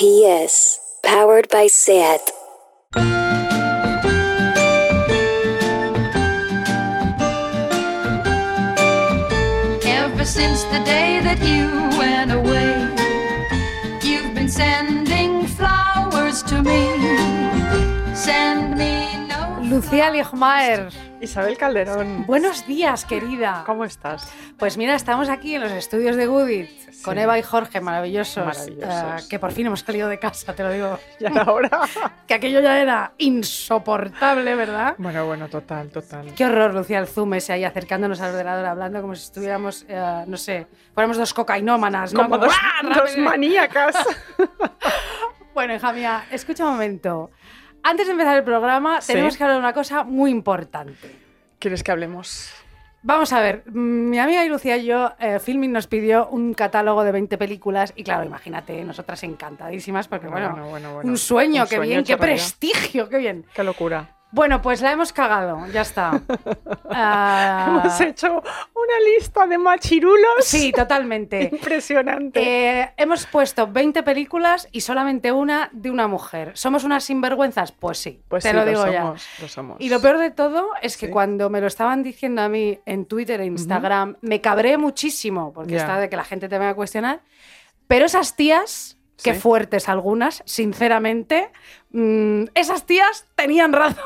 P.S. Powered by SAT. Ever since the day that you went away, you've been sending flowers to me. Send me no. Lucía Ligmaer. Isabel Calderón. Buenos días, querida. ¿Cómo estás? Pues mira, estamos aquí en los estudios de Goodit con. Eva y Jorge, maravillosos. Maravillosos. eh, que por fin hemos salido de casa, te lo digo. ¿Y ahora? Que aquello ya era insoportable, ¿verdad? bueno, bueno, total, total. Qué horror, Lucía, el zoom ese ahí acercándonos al ordenador hablando como si estuviéramos, eh, no sé, fuéramos dos cocainómanas, ¿no? Como dos, ¡guau! dos rápido! maníacas. Bueno, hija mía, escucha un momento. Antes de empezar el programa, Sí. tenemos que hablar de una cosa muy importante. ¿Quieres que hablemos? Vamos a ver, mi amiga y Lucía y yo, eh, Filming nos pidió un catálogo de 20 películas y claro, imagínate, nosotras encantadísimas porque bueno, Bueno, bueno, bueno. un sueño, Un qué sueño bien, qué prestigio, qué bien. Qué locura. Bueno, pues la hemos cagado, ya está. Ah, Hemos hecho una lista de machirulos. Sí, totalmente. Impresionante. Eh, hemos puesto 20 películas y solamente una de una mujer. ¿Somos unas sinvergüenzas? Pues sí, pues te sí, lo digo ya. somos, lo somos. Y lo peor de todo es que Sí. cuando me lo estaban diciendo a mí en Twitter e Instagram, me cabré muchísimo, porque Ya. está de que la gente te venga a cuestionar. Pero esas tías, que Sí. fuertes algunas, sinceramente, mm, esas tías tenían razón.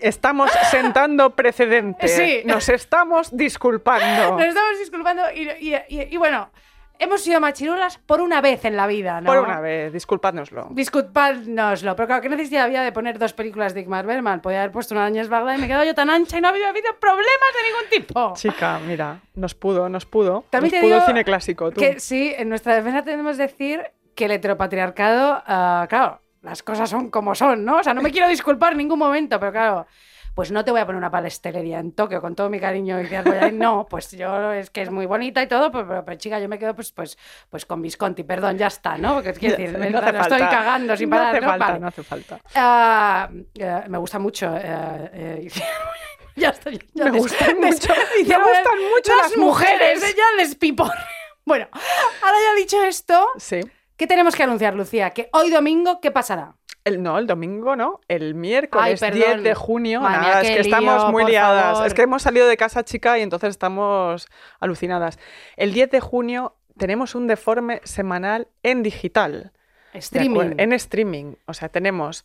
Estamos sentando precedente. Sí. Nos estamos disculpando. Nos estamos disculpando y, y- y- y bueno, hemos sido machirulas por una vez en la vida, ¿no? Por una vez, disculpadnoslo. Disculpadnoslo, pero claro, ¿qué necesidad había de poner dos películas de Igmar Bergman? Podía haber puesto una Añez Bagdad y me he quedado yo tan ancha y no ha habido, problemas de ningún tipo. Chica, mira, nos pudo, nos pudo. También nos te pudo el digo cine clásico, tú. Que sí, en nuestra defensa tenemos que decir que el heteropatriarcado, ah, claro, las cosas son como son, ¿no? O sea, no me quiero disculpar en ningún momento, pero claro, pues no te voy a poner una palestelería en Tokio con todo mi cariño y "Oye, no, pues yo es que es muy bonita y todo, pero, pero- pero, chica, yo me quedo pues, pues, pues con Visconti, perdón, ya está, ¿no? Porque quiero decir, No lo estoy cagando sin no parar, hace ¿no? falta, Vale. no hace falta. Ah, eh, me gusta mucho. eh, ya estoy. Ya Me gustan mucho, me hicieron gustan mucho las mujeres. eh, Ya les pipor. Bueno, ahora ya dicho esto, Sí. ¿Qué tenemos que anunciar, Lucía? Que hoy domingo, ¿qué pasará? El, no, el domingo no, el miércoles Ay, 10 perdón. de junio. Madre mía, Nada, es que estamos muy liadas. favor. Es que hemos salido de casa, chica, y entonces estamos alucinadas. El 10 de junio tenemos un deforme semanal en digital. ¿de Streaming. En streaming. O sea, tenemos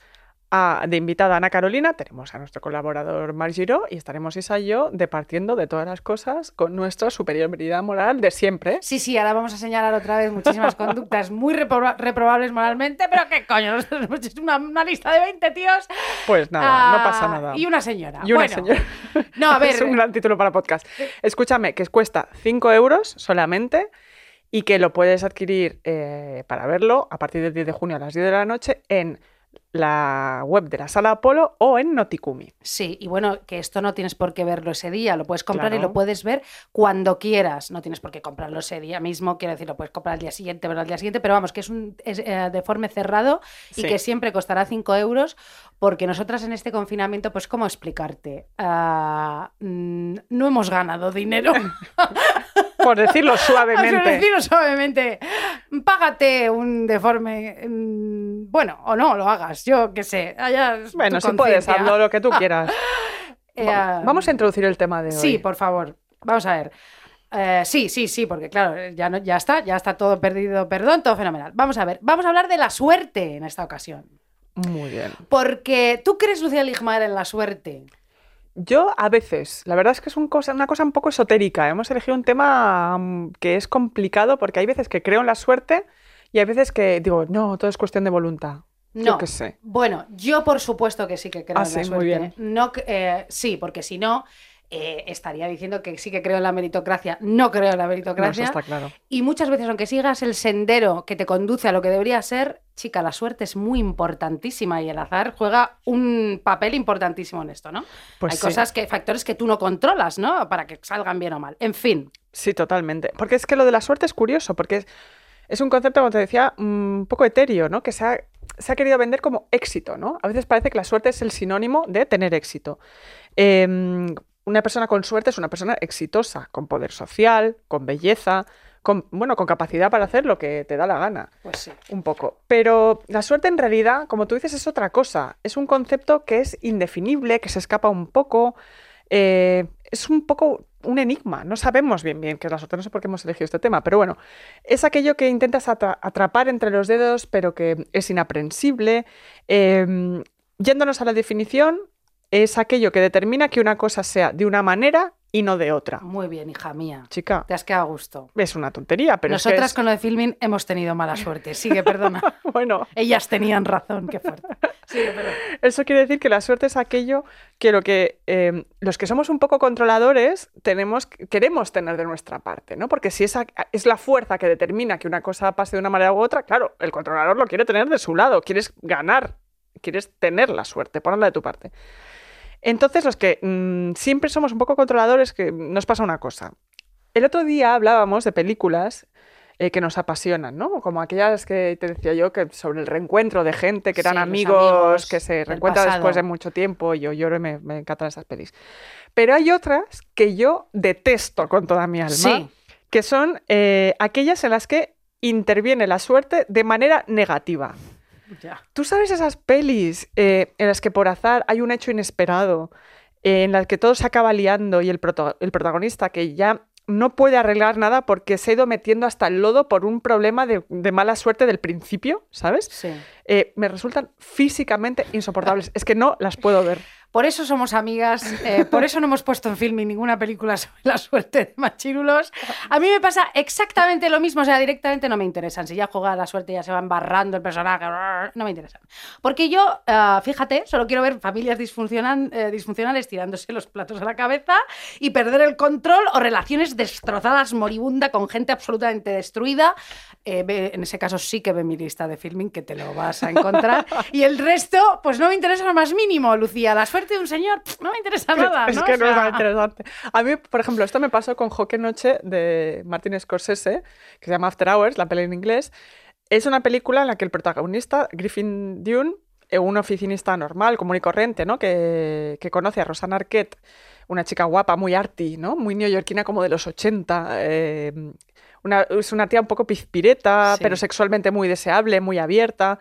a- de invitada Ana Carolina, tenemos a nuestro colaborador Marc Giró y estaremos Isa y yo departiendo de todas las cosas con nuestra superioridad moral de siempre. Sí, sí, ahora vamos a señalar otra vez muchísimas conductas muy reproba- reprobables moralmente, pero ¿qué coño? Una, una lista de 20 tíos. Pues nada, no ah, pasa nada. Y una señora. Y una Bueno, señora. No, a ver. es un gran título para podcast. Escúchame, que cuesta 5 euros solamente y que lo puedes adquirir eh, para verlo a partir del 10 de junio a las 10 de la noche en la web de la Sala Apolo o en Notikumi. Sí, y bueno, que esto no tienes por qué verlo ese día, lo puedes comprar y lo puedes ver cuando quieras. No tienes por qué comprarlo ese día mismo, quiero decir, lo puedes comprar al día siguiente, verlo al día siguiente, pero vamos, que es un es, eh, deforme cerrado y Sí. que siempre costará 5 euros, porque nosotras en este confinamiento, pues, ¿cómo explicarte? Ah, mm, no hemos ganado dinero. Por decirlo suavemente. decirlo suavemente. Págate un deforme. mm, Bueno, o no lo hagas, yo qué sé. allá Bueno, si puedes, hazlo lo que tú quieras. Eh, Va- Vamos a introducir el tema de hoy. Sí, por favor. Vamos a ver. Eh, sí, sí, sí, porque claro, ya, no, ya está, ya está todo perdido, perdón, todo fenomenal. Vamos a ver, vamos a hablar de la suerte en esta ocasión. Muy bien. Porque tú crees, Lucía Ligmaer, en la suerte. Yo a veces, la verdad es que es un cosa, una cosa un poco esotérica. Hemos elegido un tema mm, que es complicado porque hay veces que creo en la suerte y hay veces que digo, no, todo es cuestión de voluntad. No. Yo qué sé. Bueno, yo por supuesto que sí que creo Ah, en la sí, suerte. muy bien. No, que- eh, sí, porque si no, eh, estaría diciendo que sí que creo en la meritocracia. No creo en la No, eso meritocracia. está claro. Y muchas veces, aunque sigas el sendero que te conduce a lo que debería ser, chica, la suerte es muy importantísima y el azar juega un papel importantísimo en esto, ¿no? Pues Hay sí. cosas que, factores que tú no controlas, ¿no? Para que salgan bien o mal. En fin. Sí, totalmente. Porque es que lo de la suerte es curioso, porque es, es un concepto, como te decía, un poco etéreo, ¿no? Que se ha, se ha querido vender como éxito, ¿no? A veces parece que la suerte es el sinónimo de tener éxito. Em, una persona con suerte es una persona exitosa, con poder social, con belleza, con, bueno, con capacidad para hacer lo que te da la gana. Pues sí. Un poco. Pero la suerte en realidad, como tú dices, es otra cosa. Es un concepto que es indefinible, que se escapa un poco. eh, es un poco un enigma. No sabemos bien bien qué es la suerte. No sé por qué hemos elegido este tema. Pero bueno, es aquello que intentas atra- atrapar entre los dedos, pero que es inaprensible. Eh, yéndonos a la definición, es aquello que determina que una cosa sea de una manera y no de otra. Muy bien, hija mía. Chica, Te has quedado a gusto. es una tontería, pero es que Nosotras es- con lo de filming hemos tenido mala suerte. Sigue, perdona. bueno, Ellas tenían razón, qué fuerte. Sigue, perdona. Eso quiere decir que la suerte es aquello que lo que eh, los que somos un poco controladores tenemos, queremos tener de nuestra parte, ¿no? Porque si esa es la fuerza que determina que una cosa pase de una manera u otra, claro, el controlador lo quiere tener de su lado, quieres ganar, quieres tener la suerte, ponerla de tu parte. Entonces, los que mm, siempre somos un poco controladores, que nos pasa una cosa. El otro día hablábamos de películas eh, que nos apasionan, ¿no? Como aquellas que te decía yo, que sobre el reencuentro de gente que eran Sí, amigos, amigos que se reencuentran después de mucho tiempo. Yo lloro y me, me encantan esas pelis. Pero hay otras que yo detesto con toda mi alma, Sí. que son eh, aquellas en las que interviene la suerte de manera negativa. Ya. ¿Tú sabes esas pelis eh, en las que por azar hay un hecho inesperado, eh, en las que todo se acaba liando y el, proto- el protagonista que ya no puede arreglar nada porque se ha ido metiendo hasta el lodo por un problema de, de mala suerte del principio, ¿sabes? Sí. Eh, me resultan físicamente insoportables. Es que no las puedo ver. Por eso somos amigas, eh, por eso no hemos puesto en filming ninguna película sobre la suerte de machirulos. A mí me pasa exactamente lo mismo, o sea, directamente no me interesan. Si ya juega la suerte, ya se va embarrando el personaje, no me interesan. Porque yo, ah, fíjate, solo quiero ver familias disfuncionan- eh, disfuncionales tirándose los platos a la cabeza y perder el control o relaciones destrozadas, moribunda, con gente absolutamente destruida. Eh, ve- en ese caso sí que ve mi lista de filming, que te lo vas a encontrar. Y el resto, pues no me interesa lo más mínimo, Lucía. La suerte de un señor, pff, no me interesa nada. es ¿no? que O no es sea, nada interesante. A mí, por ejemplo, esto me pasó con Joque Noche de Martin Scorsese, que se llama After Hours, la peli en inglés. Es una película en la que el protagonista, Griffin Dune, eh, un oficinista normal, común y corriente, ¿no? Que, que conoce a Rosanna Arquette, una chica guapa, muy arty, ¿no? Muy neoyorquina como de los 80. eh, una, es una tía un poco pizpireta, Sí. pero sexualmente muy deseable, muy abierta.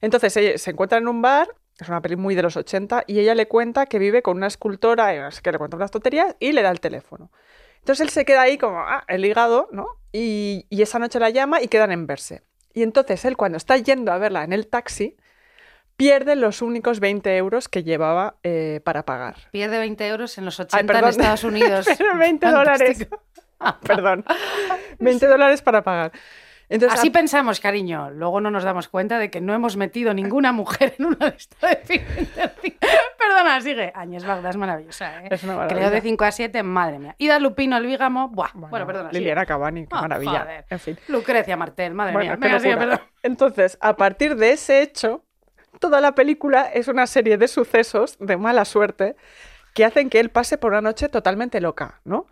Entonces ella se encuentra en un bar, es una peli muy de los 80, y ella le cuenta que vive con una escultora, sé qué, le cuenta unas tonterías y le da el teléfono. Entonces él se queda ahí como, ah, el hígado, ¿no? Y, y esa noche la llama y quedan en verse. Y entonces él, cuando está yendo a verla en el taxi, pierde los únicos 20 euros que llevaba eh, para pagar. Pierde 20 euros en los 80 Ay, en. Estados Unidos. Pero 20 dólares. Perdón. 20 dólares para pagar. Entonces, Así a- pensamos, cariño. Luego no nos damos cuenta de que no hemos metido ninguna mujer en una lista de. Perdona, sigue. Añez Bagda es maravillosa, ¿eh? Es una maravilla. leo de 5 a 7, madre mía. Ida Lupino, el Vígamo, buah. Bueno, perdona. sigue. Liliana Cavani, qué Ah, maravilla. joder. En fin. Lucrecia Martel, madre Bueno, mía. Venga, sigue, perdón. Entonces, a partir de ese hecho, toda la película es una serie de sucesos de mala suerte que hacen que él pase por una noche totalmente loca, ¿no?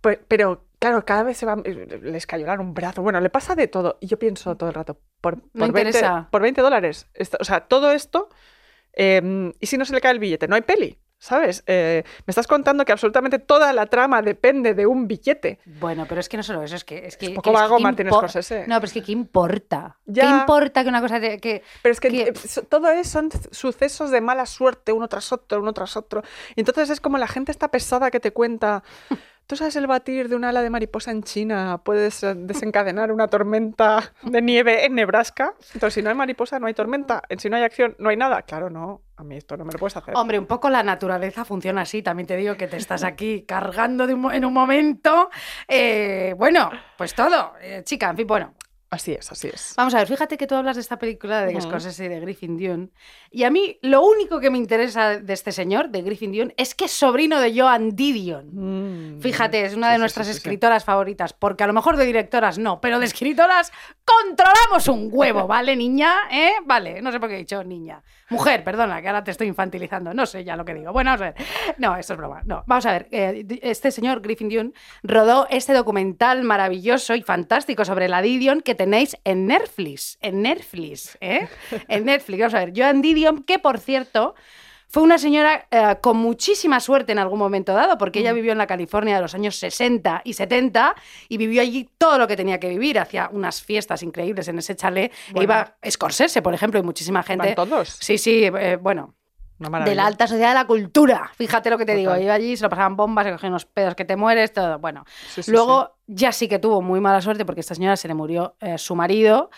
Pe- Pero, claro, cada vez se va, le escayolan un brazo, bueno, le pasa de todo. Y yo pienso todo el rato, por, por, 20, interesa. por 20 dólares, esto- o sea, todo esto, eh, ¿y si no se le cae el billete? No hay peli, ¿sabes? Eh, me estás contando que absolutamente toda la trama depende de un billete. Bueno, pero es que no solo eso, es que... Es, que, un poco que- vago ¿qué Scorsese. No, pero es que ¿qué importa? ¿Qué Ya. importa que una cosa... te- que, Pero es que eh, todo eso son sucesos de mala suerte, uno tras otro, uno tras otro. Y entonces es como la gente está pesada que te cuenta. ¿Tú sabes el batir de un ala de mariposa en China? Puedes eh, desencadenar una tormenta de nieve en Nebraska. Entonces, si no hay mariposa, no hay tormenta. Si no hay acción, no hay nada. Claro, no. A mí esto no me lo puedes hacer. Hombre, un poco la naturaleza funciona así. También te digo que te estás aquí cargando en un momento. Eh, bueno, pues todo. Eh, chica, en fin, bueno. Así es, así es. Vamos a ver, fíjate que tú hablas de esta película de Ujú. Scorsese y de Griffin Dune. Y a mí lo único que me interesa de este señor, de Griffin Dune, es que es sobrino de Joan Didion. Mm. Fíjate, es una de sí, nuestras sí, sí, sí. escritoras favoritas, porque a lo mejor de directoras no, pero de escritoras controlamos un huevo, ¿vale, niña? ¿Eh? Vale, no sé por qué he dicho niña. Mujer, perdona, que ahora te estoy infantilizando, no sé ya lo que digo. Bueno, vamos a ver. No, esto es broma. No, vamos a ver. eh, este señor Griffin Dune rodó este documental maravilloso y fantástico sobre la Didion que tenéis en Netflix. En Netflix, ¿eh? En Netflix, vamos a ver. Joan Didion, que por cierto Fue una señora eh, con muchísima suerte en algún momento dado, porque ella vivió en la California de los años 60 y 70 y vivió allí todo lo que tenía que vivir. Hacía unas fiestas increíbles en ese chalet. E iba Scorsese, por ejemplo, y muchísima gente. ¿Van todos? Sí, sí, eh, bueno, de la alta sociedad de la cultura. Fíjate lo que te Total. digo. Iba allí, se lo pasaban bombas, se cogían unos pedos que te mueres, todo. Bueno, Sí, sí, luego ya sí que tuvo muy mala suerte porque esta señora se le murió eh, su marido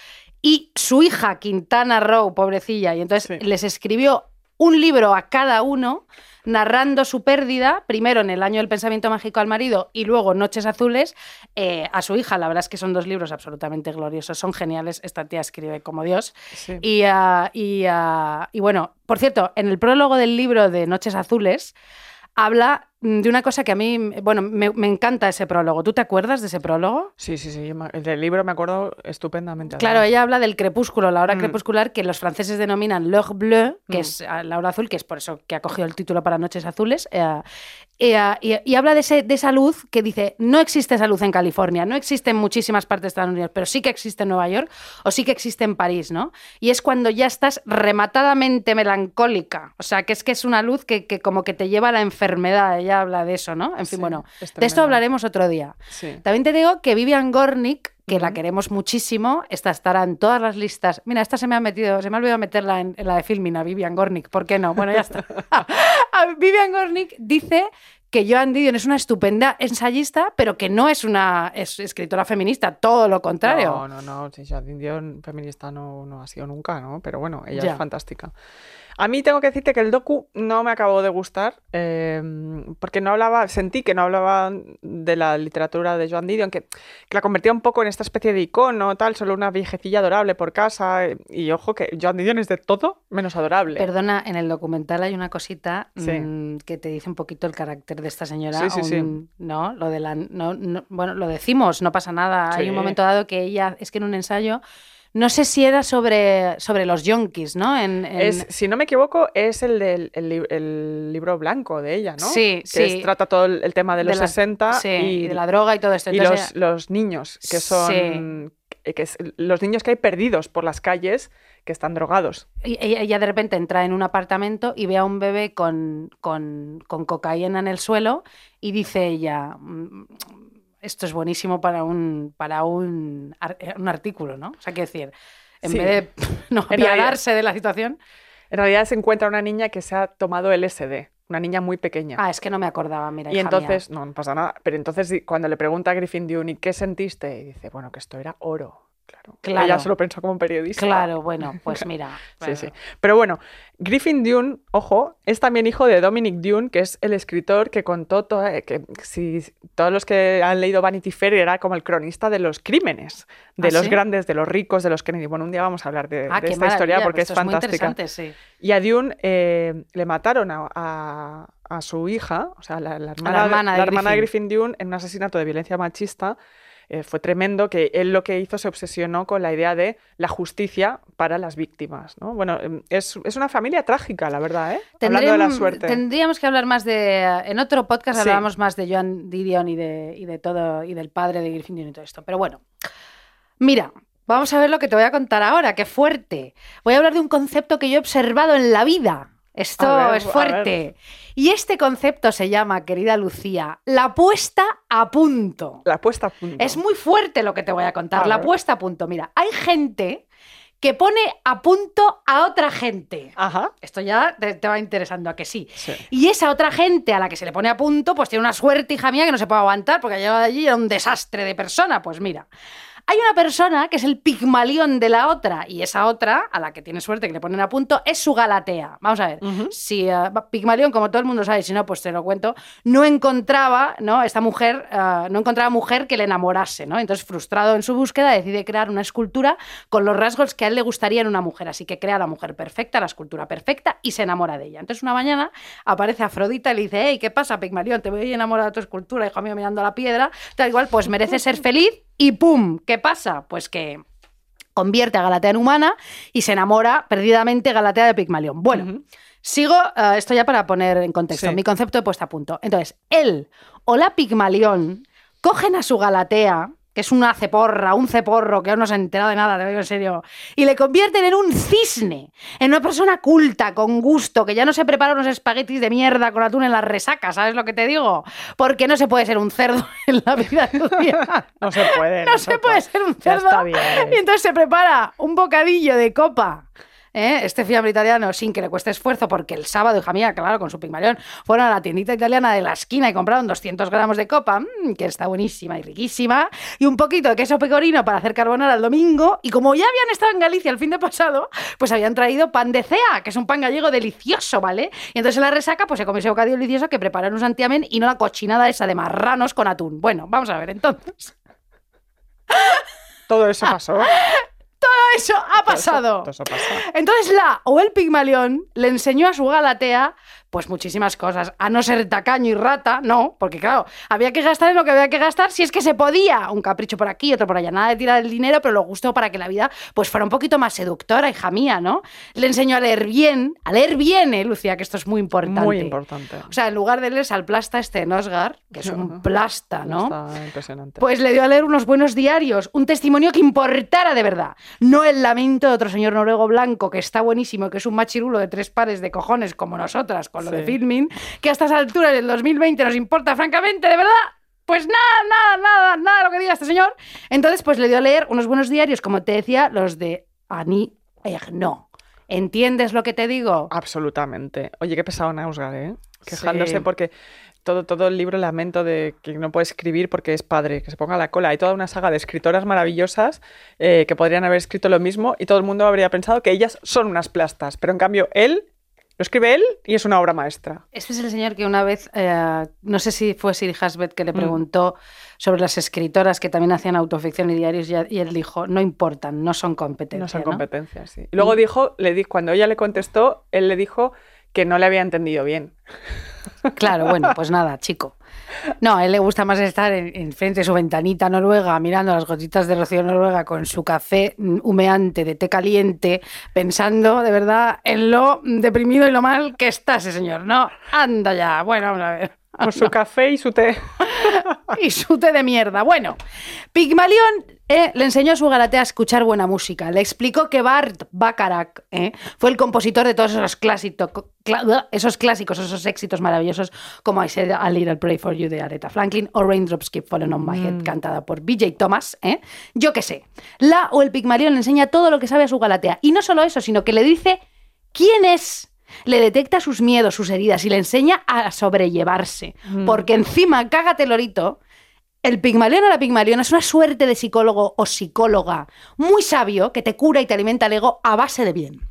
y su hija Quintana Roo, pobrecilla, y entonces les escribió un libro a cada uno narrando su pérdida, primero en el año del pensamiento mágico al marido y luego Noches Azules eh, a su hija. La verdad es que son dos libros absolutamente gloriosos, son geniales. Esta tía escribe como Dios. sí. Y, ah, y, ah, y bueno, por cierto, en el prólogo del libro de Noches Azules habla de una cosa que a mí, bueno, me, me encanta ese prólogo. ¿Tú te acuerdas de ese prólogo? Sí, sí, sí. El del libro me acuerdo estupendamente. Claro, además. ella habla del crepúsculo, la hora Mm. crepuscular, que los franceses denominan l'heure bleue, que Mm. es ah, la hora azul, que es por eso que ha cogido el título para Noches Azules. eh, eh, y, y habla de, ese- de esa luz que dice, no existe esa luz en California, no existe en muchísimas partes de Estados Unidos, pero sí que existe en Nueva York o sí que existe en París, ¿no? Y es cuando ya estás rematadamente melancólica, o sea, que es que es una luz que, que como que te lleva a la enfermedad, ella habla de eso, ¿no? En fin, Sí, bueno, es de esto hablaremos otro día. Sí. También te digo que Vivian Gornick, que la queremos muchísimo, esta estará en todas las listas. Mira, esta se me ha metido, se me ha olvidado meterla en, en la de filming a Vivian Gornick. ¿Por qué no? Bueno, ya está. Vivian Gornick dice que Joan Didion es una estupenda ensayista, pero que no es una es escritora feminista, todo lo contrario. No, no, no. Sí, Joan Didion feminista no, no ha sido nunca, ¿no? Pero bueno, ella Ya. es fantástica. A mí tengo que decirte que el docu no me acabó de gustar, eh, porque no hablaba, sentí que no hablaba de la literatura de Joan Didion, que, que la convertía un poco en esta especie de icono, tal, solo una viejecilla adorable por casa. eh, Y ojo que Joan Didion es de todo menos adorable. Perdona, en el documental hay una cosita Sí. mm, que te dice un poquito el carácter de esta señora. Sí, sí, sí. un- No, lo de la, no, no- bueno, lo decimos, no pasa nada. Hay un momento dado que ella, es que en un ensayo, no sé si era sobre, sobre los yonkis, ¿no? En, en- Es, si no me equivoco, es el del el, li- el libro blanco de ella, ¿no? Sí, que sí. es- trata todo el, el tema de de los la- 60 sí, y, de la droga y todo esto. y los, los niños, que son que es- los niños que hay perdidos por las calles que están drogados. Y- Ella, ella de repente entra en un apartamento y ve a un bebé con, con- con cocaína en el suelo y dice ella, "Mm, esto es buenísimo para un, para un, eh, un artículo, ¿no? O sea, quiero decir, en Sí. vez de no apiadarse de la situación... En realidad se encuentra una niña que se ha tomado LSD, una niña muy pequeña. Ah, es que no me acordaba, mira, y mía. entonces, no, no pasa nada, pero entonces cuando le pregunta a Griffin Dune, ¿y qué sentiste? Y dice, bueno, que esto era oro. Claro. Claro. Ella solo pensó como periodista. Claro, bueno, pues mira. Sí, sí. Pero bueno, Griffin Dune, ojo, es también hijo de Dominic Dune, que es el escritor que contó, to- eh, que si todos los que han leído Vanity Fair era como el cronista de los crímenes, de ¿Ah, los sí? grandes, de los ricos, de los Kennedy. Bueno, un día vamos a hablar de, Ah, de esta historia porque pues es esto muy fantástica. sí. Y a Dune eh, le mataron a, a- a su hija, o sea, la, la hermana, de- hermana de la hermana de Griffin. Griffin Dune en un asesinato de violencia machista. Eh, fue tremendo que él lo que hizo se obsesionó con la idea de la justicia para las víctimas. ¿no? Bueno, em, es, es una familia trágica, la verdad, ¿eh? Hablando de la suerte. Tendríamos que hablar más de. En otro podcast Sí. hablábamos más de Joan Didion y de, y de todo, y del padre de Griffin y todo esto. Pero bueno. Mira, vamos a ver lo que te voy a contar ahora, qué fuerte. Voy a hablar de un concepto que yo he observado en la vida. Esto ver, es fuerte. Y este concepto se llama, querida Lucía, la puesta a punto. La puesta a punto. Es muy fuerte lo que te voy a contar, A la ver. puesta a punto. Mira, hay gente que pone a punto a otra gente. Ajá. Esto ya te, te va interesando a que sí. Sí. Y esa otra gente a la que se le pone a punto, pues tiene una suerte, hija mía, que no se puede aguantar porque ha llegado allí a un desastre de persona. Pues mira, hay una persona que es el pigmalión de la otra y esa otra, a la que tiene suerte que le ponen a punto, es su Galatea. Vamos a ver, si eh, Pigmalión, como todo el mundo sabe, si no, pues te lo cuento, no encontraba, ¿no? Esta mujer, eh, no encontraba mujer que le enamorase, ¿no? Entonces, frustrado en su búsqueda, decide crear una escultura con los rasgos que a él le gustaría en una mujer. Así que crea la mujer perfecta, la escultura perfecta y se enamora de ella. Entonces, una mañana aparece Afrodita y le dice, hey, ¿qué pasa, Pigmalión? Te voy a enamorar de tu escultura, hijo mío, mirando a la piedra. Tal igual, pues merece ser feliz y ¡pum! ¿Qué pasa? Pues que convierte a Galatea en humana y se enamora perdidamente Galatea de Pigmalión. Bueno, sigo eh, esto ya para poner en contexto Sí. mi concepto de puesta a punto. Entonces, él o la Pigmalión cogen a su Galatea que es una ceporra, un ceporro, que aún no se ha enterado de nada, te lo digo en serio, y le convierten en un cisne, en una persona culta, con gusto, que ya no se prepara unos espaguetis de mierda con atún en las resacas, ¿sabes lo que te digo? Porque no se puede ser un cerdo en la vida Lucía. No se puede. No se puede ser un Ya cerdo. está bien. Y entonces se prepara un bocadillo de copa. ¿Eh? Este fiambre italiano sin que le cueste esfuerzo, porque el sábado, hija mía, claro, con su pigmalión, fueron a la tiendita italiana de la esquina y compraron 200 gramos de copa, mm, que está buenísima y riquísima, y un poquito de queso pecorino para hacer carbonara el domingo. Y como ya habían estado en Galicia el fin de pasado, pues habían traído pan de cea, que es un pan gallego delicioso, ¿vale? Y entonces en la resaca, pues se comió ese bocadillo delicioso que prepararon un santiamén y no la cochinada esa de marranos con atún. Bueno, vamos a ver entonces. Todo eso pasó. Eso ha pasado. Todo eso, todo eso pasó. Entonces la o el Pigmalión le enseñó a su Galatea pues muchísimas cosas. A no ser tacaño y rata, no, porque claro, había que gastar en lo que había que gastar si es que se podía. Un capricho por aquí, otro por allá. Nada de tirar el dinero, pero lo gustó para que la vida pues fuera un poquito más seductora, hija mía, ¿no? Le enseñó a leer bien, a leer bien, ¿eh, Lucía? Que esto es muy importante. Muy importante. O sea, en lugar de leerse al plasta este en Osgar, que es un plasta, ¿no? Está impresionante. Pues le dio a leer unos buenos diarios, un testimonio que importara de verdad. No el lamento de otro señor noruego blanco que está buenísimo, que es un machirulo de tres pares de cojones como nosotras con lo de Sí. filming, que a estas alturas del 2020 nos importa francamente, de verdad. Pues nada, nada, nada, nada de lo que diga este señor. Entonces, pues le dio a leer unos buenos diarios, como te decía, los de Annie Ernaux. ¿Entiendes lo que te digo? Absolutamente. Oye, qué pesado Nausgar, ¿eh? Quejándose Sí. porque todo, todo el libro lamento de que no puede escribir porque es padre, que se ponga la cola. Hay toda una saga de escritoras maravillosas eh, que podrían haber escrito lo mismo y todo el mundo habría pensado que ellas son unas plastas. Pero en cambio, él lo escribe él y es una obra maestra. Este es el señor que una vez, eh, no sé si fue Siri Hasbet Mm. que le preguntó sobre las escritoras que también hacían autoficción y diarios y, y él dijo, no importan, no son competencia. No son ¿no? competencias, sí. Y luego dijo, le di, cuando ella le contestó, él le dijo que no le había entendido bien. Claro, bueno, pues nada, chico. No, a él le gusta más estar en, en frente de su ventanita noruega, mirando las gotitas de rocío noruega con su café mm, humeante de té caliente, pensando de verdad en lo deprimido y lo mal que está ese señor. No, anda ya. Bueno, vamos a ver. Con su café y su té. y su té de mierda. Bueno, Pigmalión eh, le enseñó a su Galatea a escuchar buena música. Le explicó que Bart Bacharach eh, fue el compositor de todos esos clásicos, esos clásicos, esos éxitos maravillosos, como I Said a Little Pray for You de Aretha Franklin o Raindrops Keep Falling on My Head, cantada por BJ Thomas. eh. Yo qué sé. La o el Pigmalión le enseña todo lo que sabe a su Galatea. Y no solo eso, sino que le dice quién es le detecta sus miedos, sus heridas y le enseña a sobrellevarse. Porque encima, cágate lorito, el pigmalión o la pigmaliona es una suerte de psicólogo o psicóloga muy sabio que te cura y te alimenta el ego a base de bien.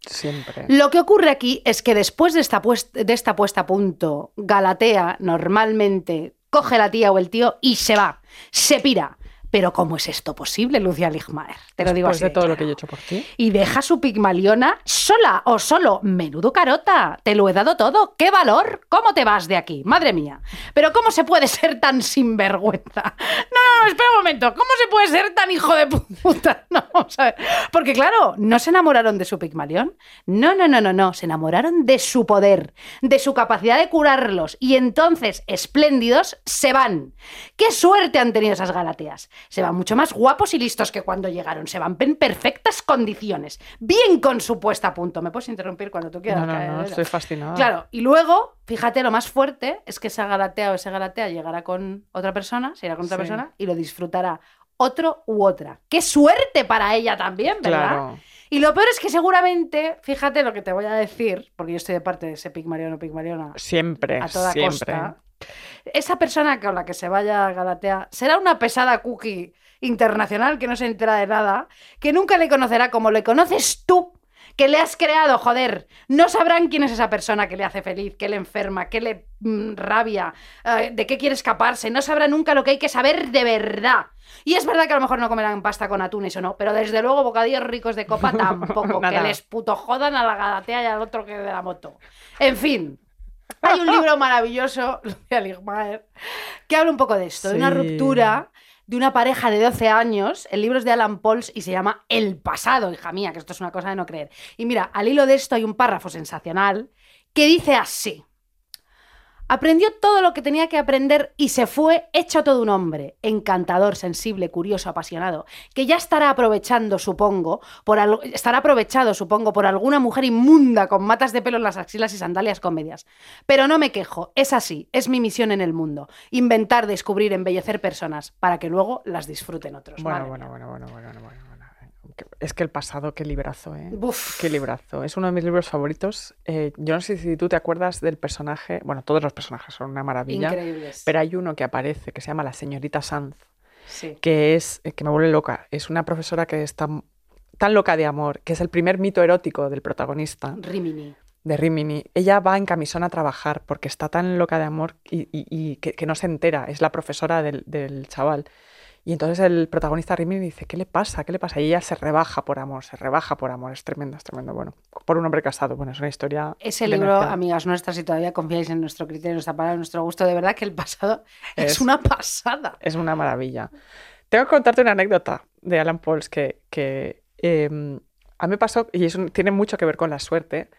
Siempre. Lo que ocurre aquí es que después de esta, de esta puesta a punto, Galatea normalmente coge la tía o el tío y se va, se pira. Pero ¿cómo es esto posible, Lucia Ligmaer? Te lo digo Después así. de todo lo que yo he hecho por ti. y deja su pigmaliona sola o solo. Menudo carota, te lo he dado todo. ¡Qué valor! ¿Cómo te vas de aquí? Madre mía. Pero ¿cómo se puede ser tan sinvergüenza? No, no, no, espera un momento. ¿Cómo se puede ser tan hijo de puta? No, vamos a ver. Porque claro, no se enamoraron de su pigmalión. No, no, no, no, no. Se enamoraron de su poder, de su capacidad de curarlos. Y entonces, espléndidos, se van. ¡Qué suerte han tenido esas galateas! Se van mucho más guapos y listos que cuando llegaron. Se van en perfectas condiciones. Bien con su puesta a punto. ¿Me puedes interrumpir cuando tú quieras? No, no, no, Caedera? estoy fascinada. Claro, y luego, fíjate, lo más fuerte es que esa galatea o ese galatea llegará con otra persona, se irá con otra Sí. persona y lo disfrutará otro u otra. ¡Qué suerte para ella también, ¿verdad? Claro. Y lo peor es que seguramente, fíjate lo que te voy a decir, porque yo estoy de parte de ese Pigmalión o Pigmaliona Siempre, a toda siempre. costa. Esa persona con la que se vaya a Galatea será una pesada cookie internacional que no se entera de nada, que nunca le conocerá como le conoces tú, que le has creado, joder. No sabrán quién es esa persona que le hace feliz, que le enferma, que le mm, rabia, eh, de qué quiere escaparse. No sabrá nunca lo que hay que saber de verdad. Y es verdad que a lo mejor no comerán pasta con atún, eso no, pero desde luego bocadillos ricos de copa tampoco, que les puto jodan a la Galatea y al otro que de la moto. En fin, hay un libro maravilloso, Lucía Ligmaer, que habla un poco de esto, de una ruptura de una pareja de 12 años. El libro es de Alan Pauls y se llama El pasado, hija mía, que esto es una cosa de no creer. Y mira, al hilo de esto hay un párrafo sensacional que dice así. Aprendió todo lo que tenía que aprender y se fue hecho todo un hombre, encantador, sensible, curioso, apasionado, que ya estará aprovechando, supongo, por al- estará aprovechado, supongo, por alguna mujer inmunda con matas de pelo en las axilas y sandalias con medias. Pero no me quejo, es así, es mi misión en el mundo, inventar, descubrir, embellecer personas para que luego las disfruten otros. Bueno, bueno, bueno, bueno, bueno, bueno, Es que el pasado, qué librazo, ¿eh? Buf. Qué librazo. Es uno de mis libros favoritos. Eh, yo no sé si tú te acuerdas del personaje. Bueno, todos los personajes son una maravilla. Increíbles. Pero hay uno que aparece que se llama la señorita Sanz, Sí. que es eh, que me vuelve loca. Es una profesora que está tan loca de amor, que es el primer mito erótico del protagonista, Rimini. de Rimini. Ella va en camisón a trabajar porque está tan loca de amor y, y- y que, que no se entera. Es la profesora del, del chaval. Y entonces el protagonista Rimini dice, ¿qué le pasa? ¿Qué le pasa? Y ella se rebaja por amor, se rebaja por amor. Es tremendo, es tremendo. Bueno, por un hombre casado. Bueno, es una historia... Ese libro, energía. amigas nuestras, si todavía confiáis en nuestro criterio, en nuestra palabra, en nuestro gusto, de verdad que el pasado es, Es- una pasada. Es una maravilla. Tengo que contarte una anécdota de Alan Pauls que, que, eh, a mí me pasó, y eso tiene mucho que ver con la suerte.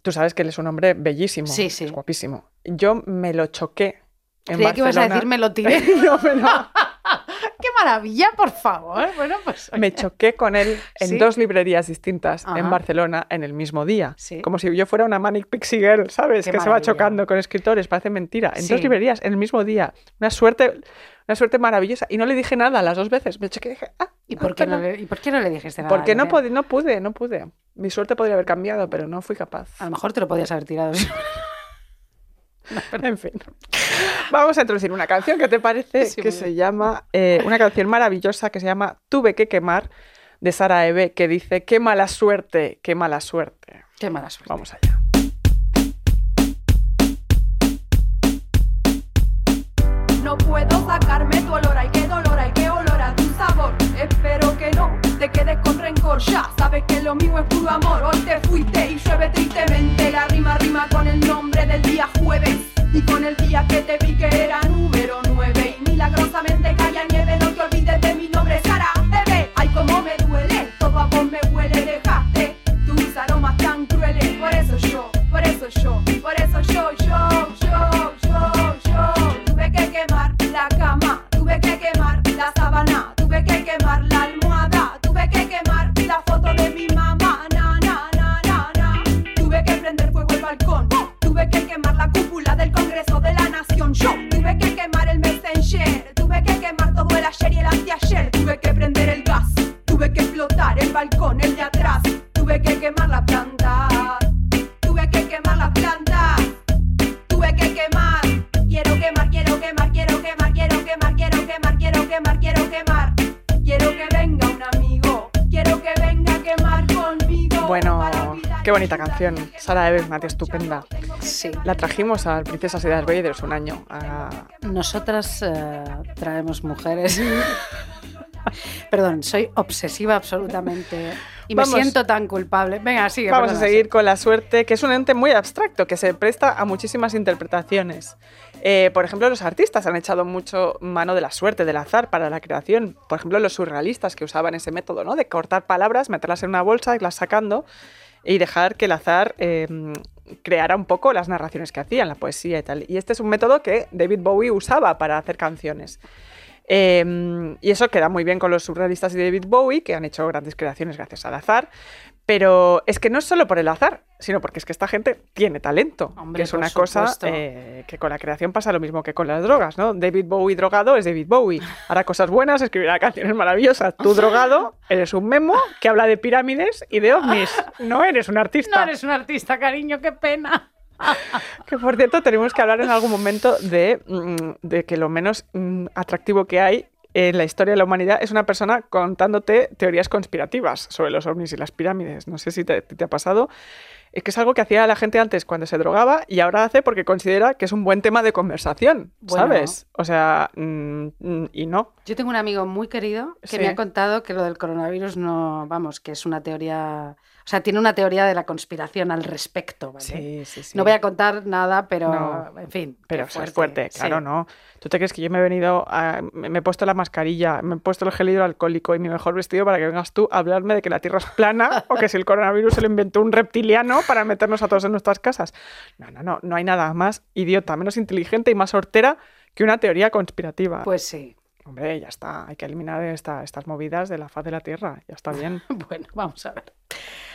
Tú sabes que él es un hombre bellísimo, Sí, sí. es guapísimo. Yo me lo choqué en Creía que ibas a decir me lo tiré. No, me, lo- ¡Qué maravilla, por favor! Bueno, pues. me choqué con él en Sí. dos librerías distintas en. Barcelona en el mismo día. Sí. Como si yo fuera una Manic Pixie Girl, ¿sabes? Qué que se va chocando con escritores, parece mentira. En dos librerías en el mismo día. Una suerte, una suerte maravillosa. Y no le dije nada las dos veces. Me choqué y dije, ah, ¿Y por, qué no le, ¿Y por qué no le dijiste nada? Porque no, pude, no pude, no pude. Mi suerte podría haber cambiado, pero no fui capaz. A lo mejor te lo podías haber tirado. En fin. Vamos a introducir una canción que te parece Sí, que se llama, eh, una canción maravillosa que se llama Tuve que quemar, de Sara Eve, que dice, qué mala suerte, qué mala suerte. Qué mala suerte. Vamos allá. No puedo sacarme tu olor, ay qué ya sabes que lo mío es puro amor. Hoy te fuiste y llueve tristemente, la rima rima con el nombre del día jueves. Y con el día que te vi que era número 9 Y milagrosamente caía nieve, no te olvides de mi nombre, Sara Bebé. Ay, cómo me duele, todo a vos me huele, dejaste tus aromas tan crueles. Por eso yo, por eso yo, ayer y el anteayer, tuve que prender el gas, tuve que explotar el balcón, el de atrás, tuve que quemar la planta, qué bonita y canción. Sara Eve es no una tía estupenda. Sí. La trajimos al Princesas Ideas Vaders un año. a- Nosotras eh, traemos mujeres. Perdón, soy obsesiva absolutamente. Y me Vamos. siento tan culpable. Venga, sigue. Vamos a perdona, seguir sí. con la suerte, que es un ente muy abstracto, que se presta a muchísimas interpretaciones. Eh, por ejemplo, los artistas han echado mucho mano de la suerte, del azar para la creación. Por ejemplo, los surrealistas que usaban ese método, ¿no? De cortar palabras, meterlas en una bolsa, irlas sacando y dejar que el azar eh, creara un poco las narraciones que hacían, la poesía y tal. Y este es un método que David Bowie usaba para hacer canciones. Eh, y eso queda muy bien con los surrealistas y David Bowie, que han hecho grandes creaciones gracias al azar. Pero es que no es solo por el azar, sino porque es que esta gente tiene talento. Hombre, que es una cosa eh, que con la creación pasa lo mismo que con las drogas, ¿no? David Bowie drogado es David Bowie. Hará cosas buenas, escribirá canciones maravillosas. Tú drogado eres un memo que habla de pirámides y de ovnis. No eres un artista. No eres un artista, cariño, qué pena. Que por cierto, tenemos que hablar en algún momento de, mm, de que lo menos mm, atractivo que hay en la historia de la humanidad es una persona contándote teorías conspirativas sobre los ovnis y las pirámides. No sé si te, te ha pasado. Es que es algo que hacía la gente antes cuando se drogaba y ahora hace porque considera que es un buen tema de conversación, Bueno. ¿sabes? O sea, mm, mm, y no. Yo tengo un amigo muy querido que Sí. me ha contado que lo del coronavirus no, vamos, que es una teoría, o sea, tiene una teoría de la conspiración al respecto, ¿vale? Sí, sí, sí. No voy a contar nada, pero No, en fin. Pero eso es fuerte, sí. claro, no. ¿Tú te crees que yo me he venido a- me he puesto la mascarilla, me he puesto el gel hidroalcohólico y mi mejor vestido para que vengas tú a hablarme de que la Tierra es plana o que si el coronavirus se lo inventó un reptiliano para meternos a todos en nuestras casas. No, no, no, no hay nada más idiota, menos inteligente y más hortera que una teoría conspirativa. Pues sí. Hombre, ya está, hay que eliminar esta- estas movidas de la faz de la Tierra, ya está bien. Bueno, vamos a ver.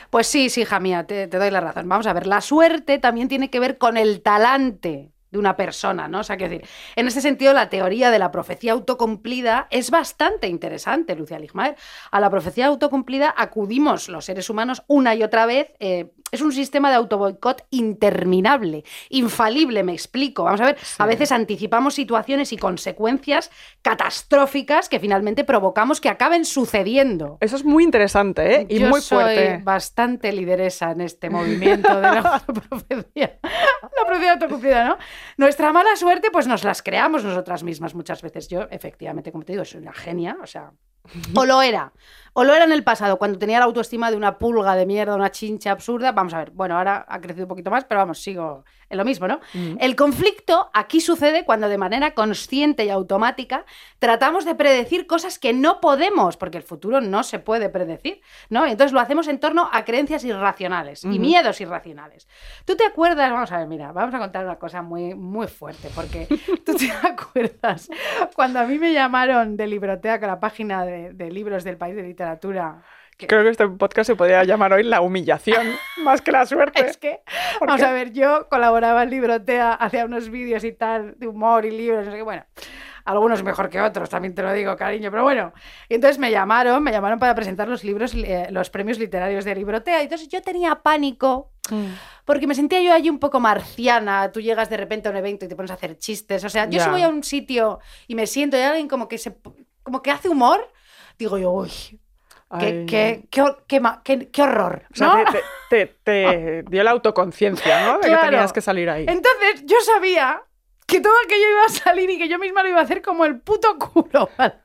Pues sí, sí, hija mía, te, te doy la razón. Vamos a ver, la suerte también tiene que ver con el talante de una persona, ¿no? O sea, quiero decir, en este sentido, la teoría de la profecía autocumplida es bastante interesante, Lucía Ligmaer. A la profecía autocumplida acudimos los seres humanos una y otra vez. eh, es un sistema de autoboicot interminable, infalible, me explico. Vamos a ver, a veces anticipamos situaciones y consecuencias catastróficas que finalmente provocamos que acaben sucediendo. Eso es muy interesante ¿eh? y Yo muy soy fuerte. bastante lideresa en este movimiento de la profecía. La profecía autocumplida, ¿no? Nuestra mala suerte, pues nos las creamos nosotras mismas muchas veces. Yo, efectivamente, como te digo, soy una genia, o sea. O lo era. O lo era en el pasado, cuando tenía la autoestima de una pulga de mierda, una chincha absurda. Vamos a ver, bueno, ahora ha crecido un poquito más, pero vamos, sigo en lo mismo, ¿no? El conflicto aquí sucede cuando de manera consciente y automática tratamos de predecir cosas que no podemos, porque el futuro no se puede predecir, ¿no? Y entonces lo hacemos en torno a creencias irracionales y miedos irracionales. ¿Tú te acuerdas? Vamos a ver, mira, vamos a contar una cosa muy, muy fuerte, porque tú te acuerdas cuando a mí me llamaron de Libroteca, la página de, de libros del país de literatura. Que- Creo que este podcast se podría llamar hoy la humillación más que la suerte. es que, ¿Por vamos qué? a ver, yo colaboraba en Librotea, hacía unos vídeos y tal, de humor y libros, no sé qué, bueno, algunos mejor que otros, también te lo digo, cariño, pero bueno. Y entonces me llamaron, me llamaron para presentar los libros, eh, los premios literarios de Librotea, y entonces yo tenía pánico. Porque me sentía yo allí un poco marciana. Tú llegas de repente a un evento y te pones a hacer chistes. O sea, yo Ya. si voy a un sitio y me siento y hay alguien como que se como que hace humor, digo yo, uy, qué, qué, qué, qué horror. O sea, ¿no? te, te- te- te dio la autoconciencia, ¿no? De Claro. que tenías que salir ahí. Entonces yo sabía que todo aquello iba a salir y que yo misma lo iba a hacer como el puto culo, ¿vale?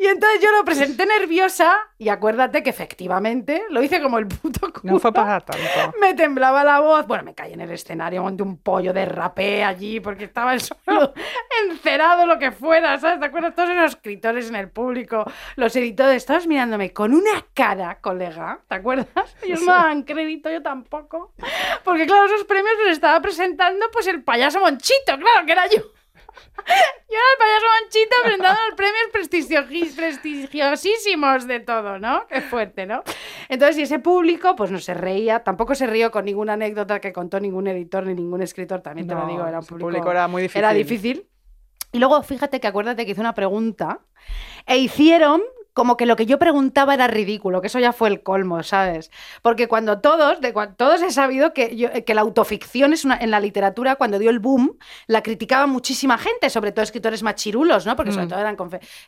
Y entonces yo lo presenté nerviosa y acuérdate que efectivamente lo hice como el puto culo. No fue para tanto. Me temblaba la voz. Bueno, me caí en el escenario, monté un pollo de rapé allí porque estaba el suelo encerado, lo que fuera, ¿sabes? ¿Te acuerdas? Todos esos escritores en el público, los editores, todos mirándome con una cara, colega, ¿te acuerdas? Ellos no daban crédito, yo tampoco. Porque, claro, esos premios los estaba presentando pues el payaso Monchito, claro, que era yo. Yo era el payaso Monchito presentando los premios prestigiosi- prestigiosísimos de todo, ¿no? Qué fuerte, ¿no? Entonces, y ese público, pues no se reía, tampoco se rió con ninguna anécdota que contó ningún editor ni ningún escritor, también te lo No, digo, era un público, público era muy Era difícil. difícil. Y luego, fíjate que acuérdate que hice una pregunta e hicieron como que lo que yo preguntaba era ridículo, que eso ya fue el colmo, ¿sabes? Porque cuando todos, de todos he sabido que, yo- que la autoficción es una, en la literatura, cuando dio el boom, la criticaba muchísima gente, sobre todo escritores machirulos, ¿no? Porque sobre Mm. todo eran,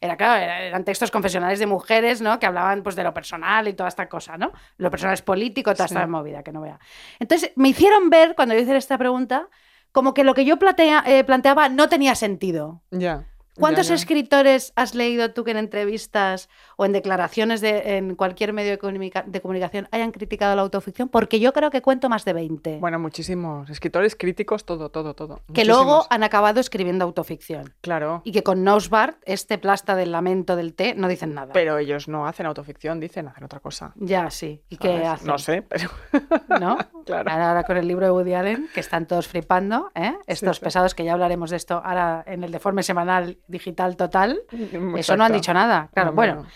era, claro, era- eran textos confesionales de mujeres, ¿no? Que hablaban pues de lo personal y toda esta cosa, ¿no? Lo personal es político, toda Sí. esta movida, que no vea. Entonces, me hicieron ver, cuando yo hice esta pregunta, como que lo que yo eh, planteaba no tenía sentido. Ya. ¿Cuántos ya, ya. escritores has leído tú que en entrevistas o en declaraciones de, en cualquier medio de, comunica- de comunicación hayan criticado la autoficción? Porque yo creo que cuento más de 20. Bueno, muchísimos escritores críticos, todo, todo, todo. que luego han acabado escribiendo autoficción. Claro. Y que con Nosbart, este plasta del lamento del té, no dicen nada. Pero ellos no hacen autoficción, dicen, hacen otra cosa. ya, sí. ¿Y qué hacen? No sé, pero. ¿no? Claro. Ahora, con el libro de Woody Allen, que están todos flipando, ¿eh? Estos sí. pesados, que ya hablaremos de esto ahora en el deforme semanal digital total. Eso no han dicho nada. Claro, No, bueno. no.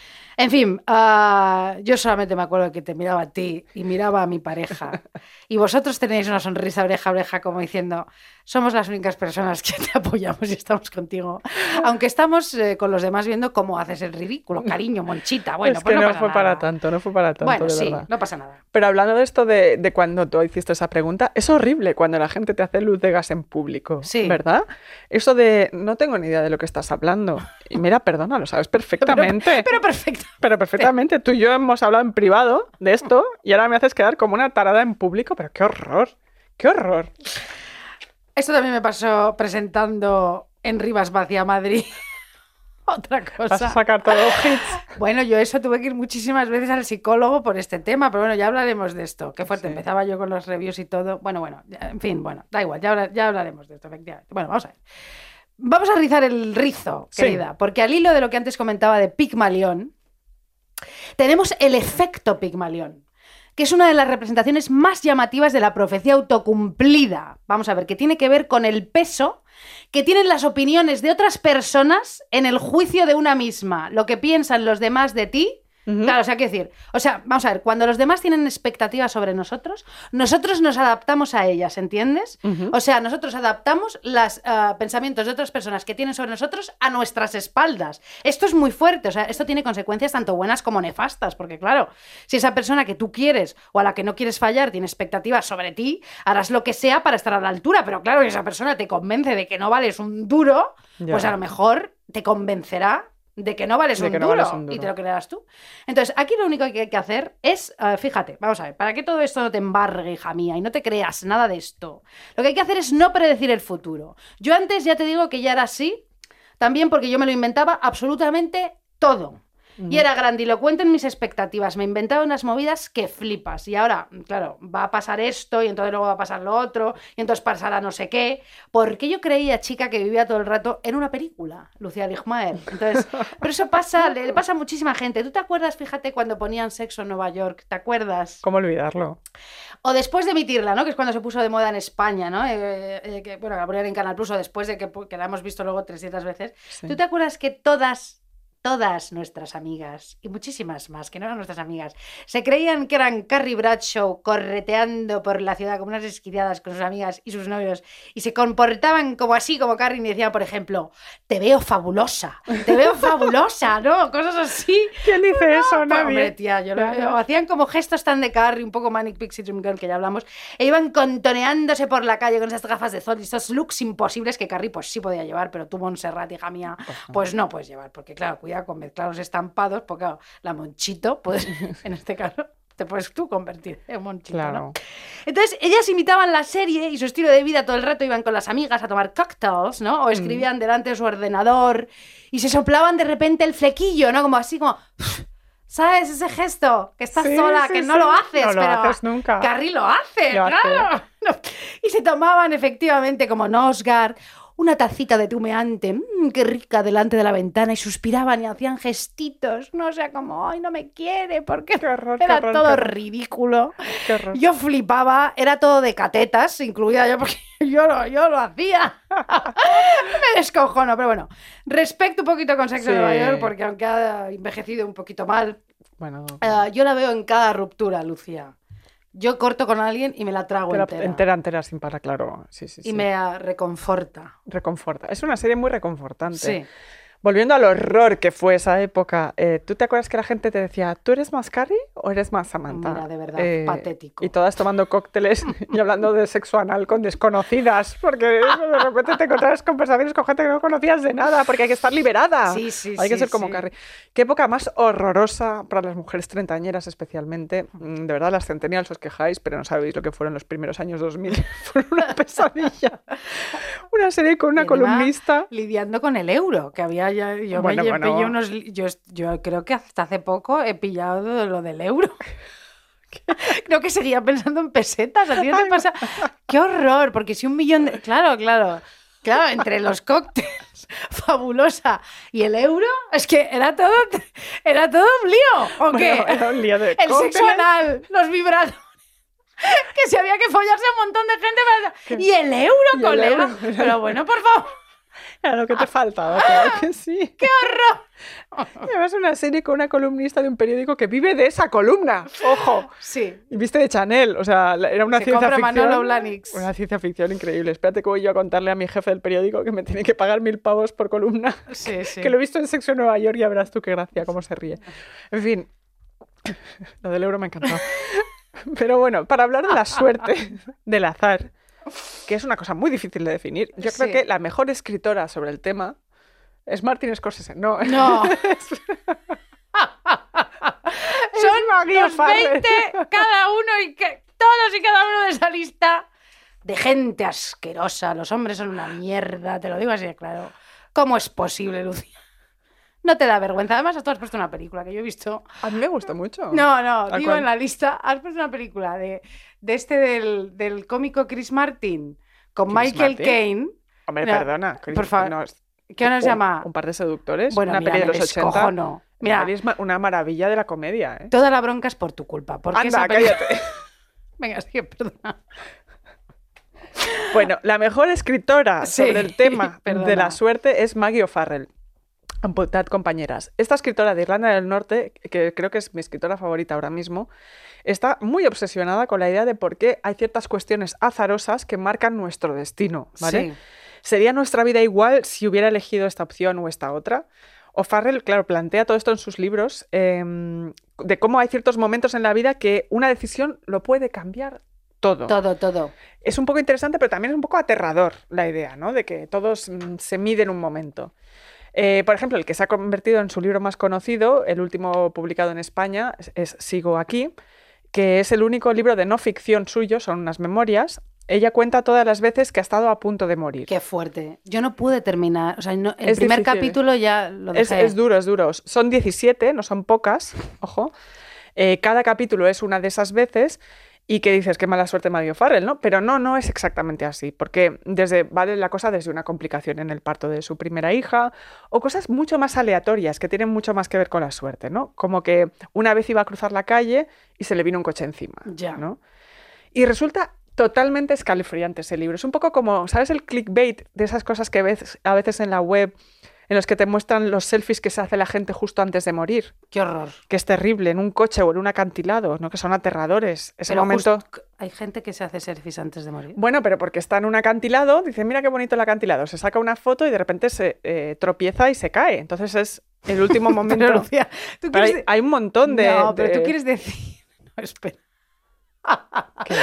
En fin, ah, yo solamente me acuerdo que te miraba a ti y miraba a mi pareja. Y vosotros tenéis una sonrisa oreja a oreja como diciendo, somos las únicas personas que te apoyamos y estamos contigo. Aunque estamos eh, con los demás viendo cómo haces el ridículo, cariño, monchita. Bueno, es pues que no, fue nada. para tanto, no fue para tanto, Bueno, de sí, verdad. no pasa nada. Pero hablando de esto de, de cuando tú hiciste esa pregunta, es horrible cuando la gente te hace luz de gas en público, Sí. ¿verdad? Eso de no tengo ni idea de lo que estás hablando. Y mira, perdona, lo sabes perfectamente. Pero perfecto. Pero perfectamente, tú y yo hemos hablado en privado de esto y ahora me haces quedar como una tarada en público, pero qué horror, qué horror. Esto también me pasó presentando en Rivas Vacia Madrid. Otra Vas a cosa. sacar todos los hits. Bueno, yo eso tuve que ir muchísimas veces al psicólogo por este tema, pero bueno, ya hablaremos de esto. Qué fuerte, Sí. empezaba yo con los reviews y todo. Bueno, bueno, en fin, bueno, da igual, ya, ya hablaremos de esto, efectivamente. Bueno, vamos a ver. vamos a rizar el rizo, Sí. querida, porque al hilo de lo que antes comentaba de Pigmalión, tenemos el efecto Pigmalión, que es una de las representaciones más llamativas de la profecía autocumplida. Vamos a ver, que tiene que ver con el peso que tienen las opiniones de otras personas en el juicio de una misma, lo que piensan los demás de ti. Claro, o sea, quiero decir, o sea, vamos a ver, cuando los demás tienen expectativas sobre nosotros, nosotros nos adaptamos a ellas, ¿entiendes? O sea, nosotros adaptamos los pensamientos de otras personas que tienen sobre nosotros a nuestras espaldas. Esto es muy fuerte, o sea, esto tiene consecuencias tanto buenas como nefastas, porque claro, si esa persona que tú quieres o a la que no quieres fallar tiene expectativas sobre ti, harás lo que sea para estar a la altura, pero claro, si esa persona te convence de que no vales un duro, Ya. pues a lo mejor te convencerá de que no vales, De un, que no duro, vales un y te lo creerás tú. Entonces, aquí lo único que hay que hacer es, eh, fíjate, vamos a ver, para que todo esto no te embargue, hija mía, y no te creas nada de esto, lo que hay que hacer es no predecir el futuro. Yo antes ya te digo que ya era así, también porque yo me lo inventaba absolutamente todo. Y era grandilocuente en mis expectativas. Me inventaba unas movidas que flipas. Y ahora, claro, va a pasar esto y entonces luego va a pasar lo otro y entonces pasará no sé qué. Porque yo creía, chica, que vivía todo el rato en una película, Lucía Ligmaer. Entonces, pero eso pasa, le pasa a muchísima gente. ¿Tú te acuerdas, fíjate, cuando ponían sexo en Nueva York? ¿Te acuerdas? ¿Cómo olvidarlo? O después de emitirla, ¿no? Que es cuando se puso de moda en España, ¿no? Eh, eh, que, bueno, la ponían en Canal Plus o después de que, la hemos visto luego 300 veces. Sí. ¿Tú te acuerdas que todas, todas nuestras amigas, y muchísimas más, que no eran nuestras amigas, se creían que eran Carrie Bradshaw correteando por la ciudad como unas esquidadas con sus amigas y sus novios, y se comportaban como así, como Carrie, y decían, por ejemplo, te veo fabulosa, te veo fabulosa, ¿no? Cosas así. ¿Quién dice eso? Pues, Nadie. hombre, tía, yo lo- Claro. o hacían como gestos tan de Carrie, un poco Manic Pixie Dream Girl, que ya hablamos, e iban contoneándose por la calle con esas gafas de sol y estos looks imposibles que Carrie pues sí podía llevar, pero tú, Montserrat, hija mía, pues no puedes llevar, porque claro, cuidado con mezclar los estampados, porque claro, la Monchito, pues en este caso, te puedes tú convertir en Monchito, ¿no? Claro. Entonces, ellas imitaban la serie y su estilo de vida todo el rato, iban con las amigas a tomar cocktails, ¿no? O escribían delante de su ordenador y se soplaban de repente el flequillo, ¿no? Como así, como... ¿Sabes? Ese gesto, que estás Sí, sola, sí, que no sí. lo haces, No lo pero haces nunca. Carrie lo hace, Lo hace. claro. Y se tomaban efectivamente como Nosgard una tacita de tumeante, mmm, qué rica, delante de la ventana y suspiraban y hacían gestitos, no o sea, como, ay, no me quiere, porque Qué horror, qué era horror, todo qué horror. ridículo. Qué horror. Yo flipaba, era todo de catetas, incluida yo, porque yo lo, yo lo hacía. Me descojono, pero bueno. Respecto un poquito con Sexo Sí. Nueva York, porque aunque ha envejecido un poquito mal, Bueno, eh, yo la veo en cada ruptura, Lucía. Yo corto con alguien y me la trago pero entera. entera, entera, sin parar, claro. Sí, sí, Y sí. me reconforta. Reconforta. Es una serie muy reconfortante. Sí. Volviendo al horror que fue esa época, eh, ¿tú te acuerdas que la gente te decía, ¿tú eres más Carrie o eres más Samantha? Eh, Mira, de verdad, patético. Y todas tomando cócteles y hablando de sexo anal con desconocidas, porque de repente te encontrabas conversaciones con gente que no conocías de nada, porque hay que estar liberada. Sí, sí, Hay que sí, ser como sí. Carrie. Qué época más horrorosa para las mujeres treintañeras especialmente. Mm, De verdad, las centennials os quejáis, pero no sabéis lo que fueron los primeros años 2000. Fueron una pesadilla. Una serie con una columnista. Lidiando con el euro, que había ya. Yo, Bueno, me bueno. unos. Yo, yo creo que hasta hace poco he pillado lo del euro. Creo que seguía pensando en pesetas. ¿A ti no te pasa? ¡Qué horror! Porque si un millón de. Claro, claro. Claro, entre los cócteles, fabulosa, y el euro, es que era todo, era todo un lío. ¿O qué? Bueno, era un lío de el sexo anal, los vibradores. Que si había que follarse a un montón de gente para... Y el euro, Y el colega. euro. Pero bueno, por favor. Era lo que te faltaba, claro que sí. ¡Qué horror! Además una serie con una columnista de un periódico que vive de esa columna. ¡Ojo! Sí. Y viste de Chanel, o sea, era una Se ciencia compra ficción. Manolo Blahniks. Una ciencia ficción increíble. Espérate que voy yo a contarle a mi jefe del periódico que me tiene que pagar mil pavos por columna. Sí, sí. Que lo he visto en Sexo Nueva York y verás tú qué gracia, cómo se ríe. En fin, lo del euro me ha encantado. Pero bueno, para hablar de la suerte, del azar, que es una cosa muy difícil de definir, yo creo que la mejor escritora sobre el tema es Martin Scorsese. No, No. Son los O'Farrell. 20 cada uno y que todos y cada uno de esa lista de gente asquerosa. Los hombres son una mierda, te lo digo así de claro. ¿Cómo es posible, Lucía? No te da vergüenza. Además, tú has puesto una película que yo he visto. A mí me gustó mucho. No, no, ¿A digo en la lista. Has puesto una película de, de este del, del cómico Chris Martin con Chris Michael. Caine. Hombre, Mira, perdona. que por favor, no ¿Qué nos un- llama? Un par de seductores. Bueno, una mira, peli de los 80. descojono. Esa Mira, es una maravilla de la comedia, ¿eh? toda la bronca es por tu culpa. Porque Anda, esa peli- cállate. Venga, sí, perdona. Bueno, la mejor escritora Sí, sobre el tema de la suerte es Maggie O'Farrell. Apuntad, compañeras. Esta escritora de Irlanda del Norte, que creo que es mi escritora favorita ahora mismo, está muy obsesionada con la idea de por qué hay ciertas cuestiones azarosas que marcan nuestro destino, ¿vale? Sí. ¿Sería nuestra vida igual si hubiera elegido esta opción o esta otra? O'Farrell, claro, plantea todo esto en sus libros, em, de cómo hay ciertos momentos en la vida que una decisión lo puede cambiar todo. Todo, todo. Es un poco interesante, pero también es un poco aterrador la idea, ¿no? De que todos mm, se miden un momento. Eh, por ejemplo, el que se ha convertido en su libro más conocido, el último publicado en España, es, es Sigo aquí, que es el único libro de no ficción suyo, son unas memorias. Ella cuenta todas las veces que ha estado a punto de morir. Qué fuerte. Yo no pude terminar. O sea, no- el Es primer difícil. capítulo ya lo Es, dejé. es duro, es duro. Son 17, no son pocas, ojo. Eh, cada capítulo es una de esas veces y que dices, qué mala suerte Mario Farrell, ¿no? Pero no, no es exactamente así, porque desde, vale la cosa desde una complicación en el parto de su primera hija o cosas mucho más aleatorias que tienen mucho más que ver con la suerte, ¿no? Como que una vez iba a cruzar la calle y se le vino un coche encima, Ya. ¿no? Y resulta totalmente escalofriante ese libro. Es un poco como, ¿sabes el clickbait de esas cosas que ves a veces en la web en los que te muestran los selfies que se hace la gente justo antes de morir? Qué horror. Que es terrible, en un coche o en un acantilado, ¿no? Que son aterradores. Ese Pero momento... hay gente que se hace selfies antes de morir. Bueno, pero porque está en un acantilado, dice, mira qué bonito el acantilado. Se saca una foto y de repente se eh, tropieza y se cae. Entonces es el último momento. Pero, Lucía, tú Pero quieres hay, hay un montón de... No, pero tú quieres decir. No, espera. ¿Qué?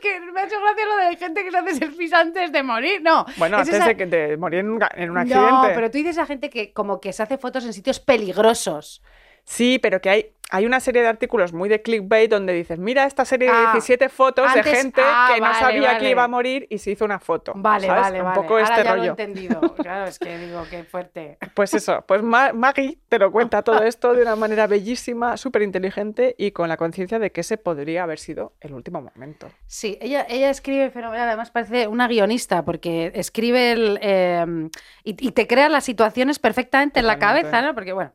Que me ha hecho gracia lo de gente que se hace selfies antes de morir. No. Bueno, es antes esa- de, que, morir en un, en un accidente. No, pero tú dices a gente que como que se hace fotos en sitios peligrosos. Sí, pero que hay, hay una serie de artículos muy de clickbait donde dices, mira esta serie de Ah, 17 fotos de gente ah, que no vale, sabía vale. que iba a morir y se hizo una foto. Vale, ¿sabes? vale, Un vale. poco Ahora este ya lo he entendido. Claro, es que digo, qué fuerte. Pues eso, pues Ma- Maggie te lo cuenta todo esto de una manera bellísima, súper inteligente y con la conciencia de que ese podría haber sido el último momento. Sí, ella, ella escribe fenomenal, además parece una guionista, porque escribe el, eh, y, y te crea las situaciones perfectamente en la cabeza, ¿no? Porque, bueno.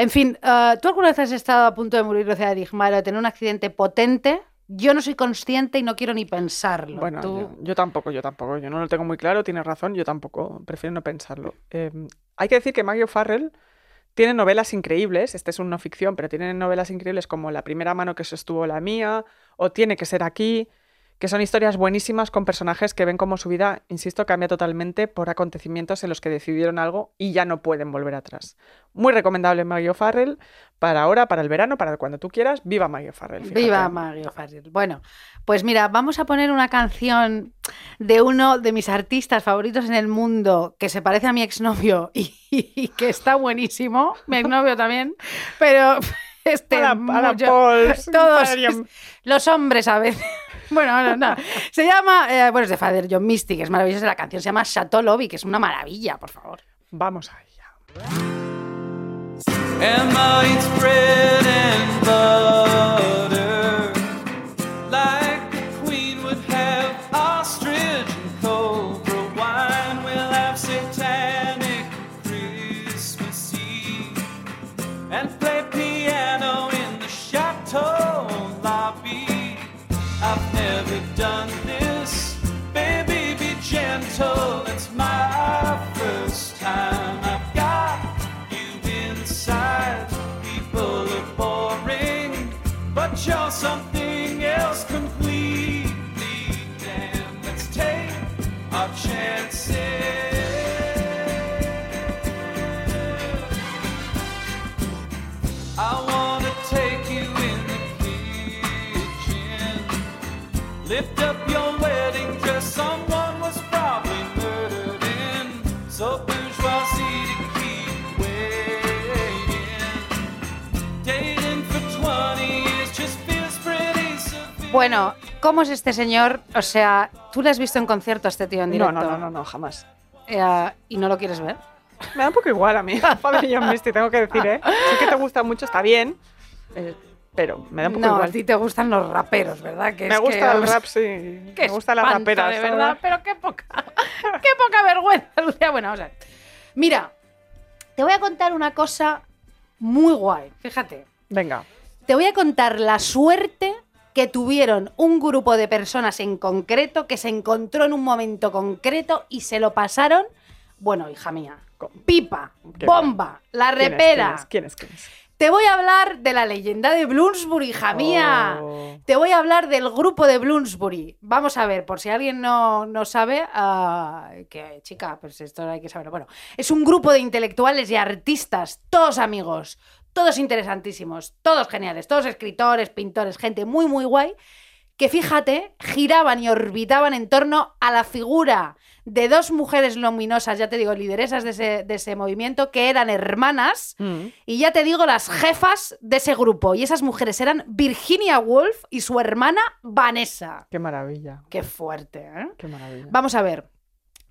En fin, eh, ¿tú alguna vez has estado a punto de morir, Digmar, o de tener un accidente potente? Yo no soy consciente y no quiero ni pensarlo. Bueno, Tú- yo, yo tampoco, yo tampoco, yo no lo tengo muy claro, tienes razón, yo tampoco, prefiero no pensarlo. Eh, hay que decir que Maggie O'Farrell tiene novelas increíbles, este es un no ficción, pero tiene novelas increíbles como La primera mano que sostuvo la mía, o Tiene que ser aquí, que son historias buenísimas con personajes que ven como su vida, insisto, cambia totalmente por acontecimientos en los que decidieron algo y ya no pueden volver atrás. Muy recomendable Maggie O'Farrell para ahora, para el verano, para cuando tú quieras. Viva Maggie O'Farrell. fíjate. Viva Maggie O'Farrell. Bueno, pues mira, vamos a poner una canción de uno de mis artistas favoritos en el mundo que se parece a mi exnovio y, y que está buenísimo. Mi exnovio también, pero este A la- a la Pauls, todos los hombres a veces. Bueno, no, no. Se llama, eh, bueno, es de Father John Misty, que es maravillosa la canción, se llama Chateau Lobby, que es una maravilla, por favor. Vamos a ella. Something else completely. Damn, let's take our chances. I wanna take you in the kitchen. Lift up your wedding dress, someone was probably murdered in. So bourgeoisie Bueno, ¿cómo es este señor? O sea, ¿tú le has visto en concierto a este tío en No, directo? no, no, no, no, jamás. Eh, ¿Y no lo quieres ver? Me da un poco igual a mí, John Misty, tengo que decir, ¿eh? Sí que te gusta mucho, está bien. Eh, pero me da un poco No, a igual. ti te gustan los raperos, ¿verdad? Que Me es gusta que, el rap, sí. qué Me gusta la rapera. de verdad, pero qué poca, qué poca vergüenza, Lucía. Bueno, vamos a ver. Mira, te voy a contar una cosa muy guay. Fíjate, Venga. te voy a contar la suerte que tuvieron un grupo de personas en concreto que se encontró en un momento concreto y se lo pasaron, bueno, hija mía, con pipa, bomba, la repera. ¿Quién es? ¿Quién es? ¿Quién es? Te voy a hablar de la leyenda de Bloomsbury, hija mía. Oh. Te voy a hablar del grupo de Bloomsbury. Vamos a ver, por si alguien no, no sabe, ah, que chica, pues esto hay que saberlo. Bueno, es un grupo de intelectuales y artistas, todos amigos, todos interesantísimos, todos geniales, todos escritores, pintores, gente muy, muy guay, que fíjate, giraban y orbitaban en torno a la figura de dos mujeres luminosas, ya te digo, lideresas de ese, de ese movimiento, que eran hermanas. Mm. Y ya te digo las jefas de ese grupo. Y esas mujeres eran Virginia Woolf y su hermana Vanessa. Qué maravilla. Qué fuerte, ¿eh? Qué maravilla. Vamos a ver.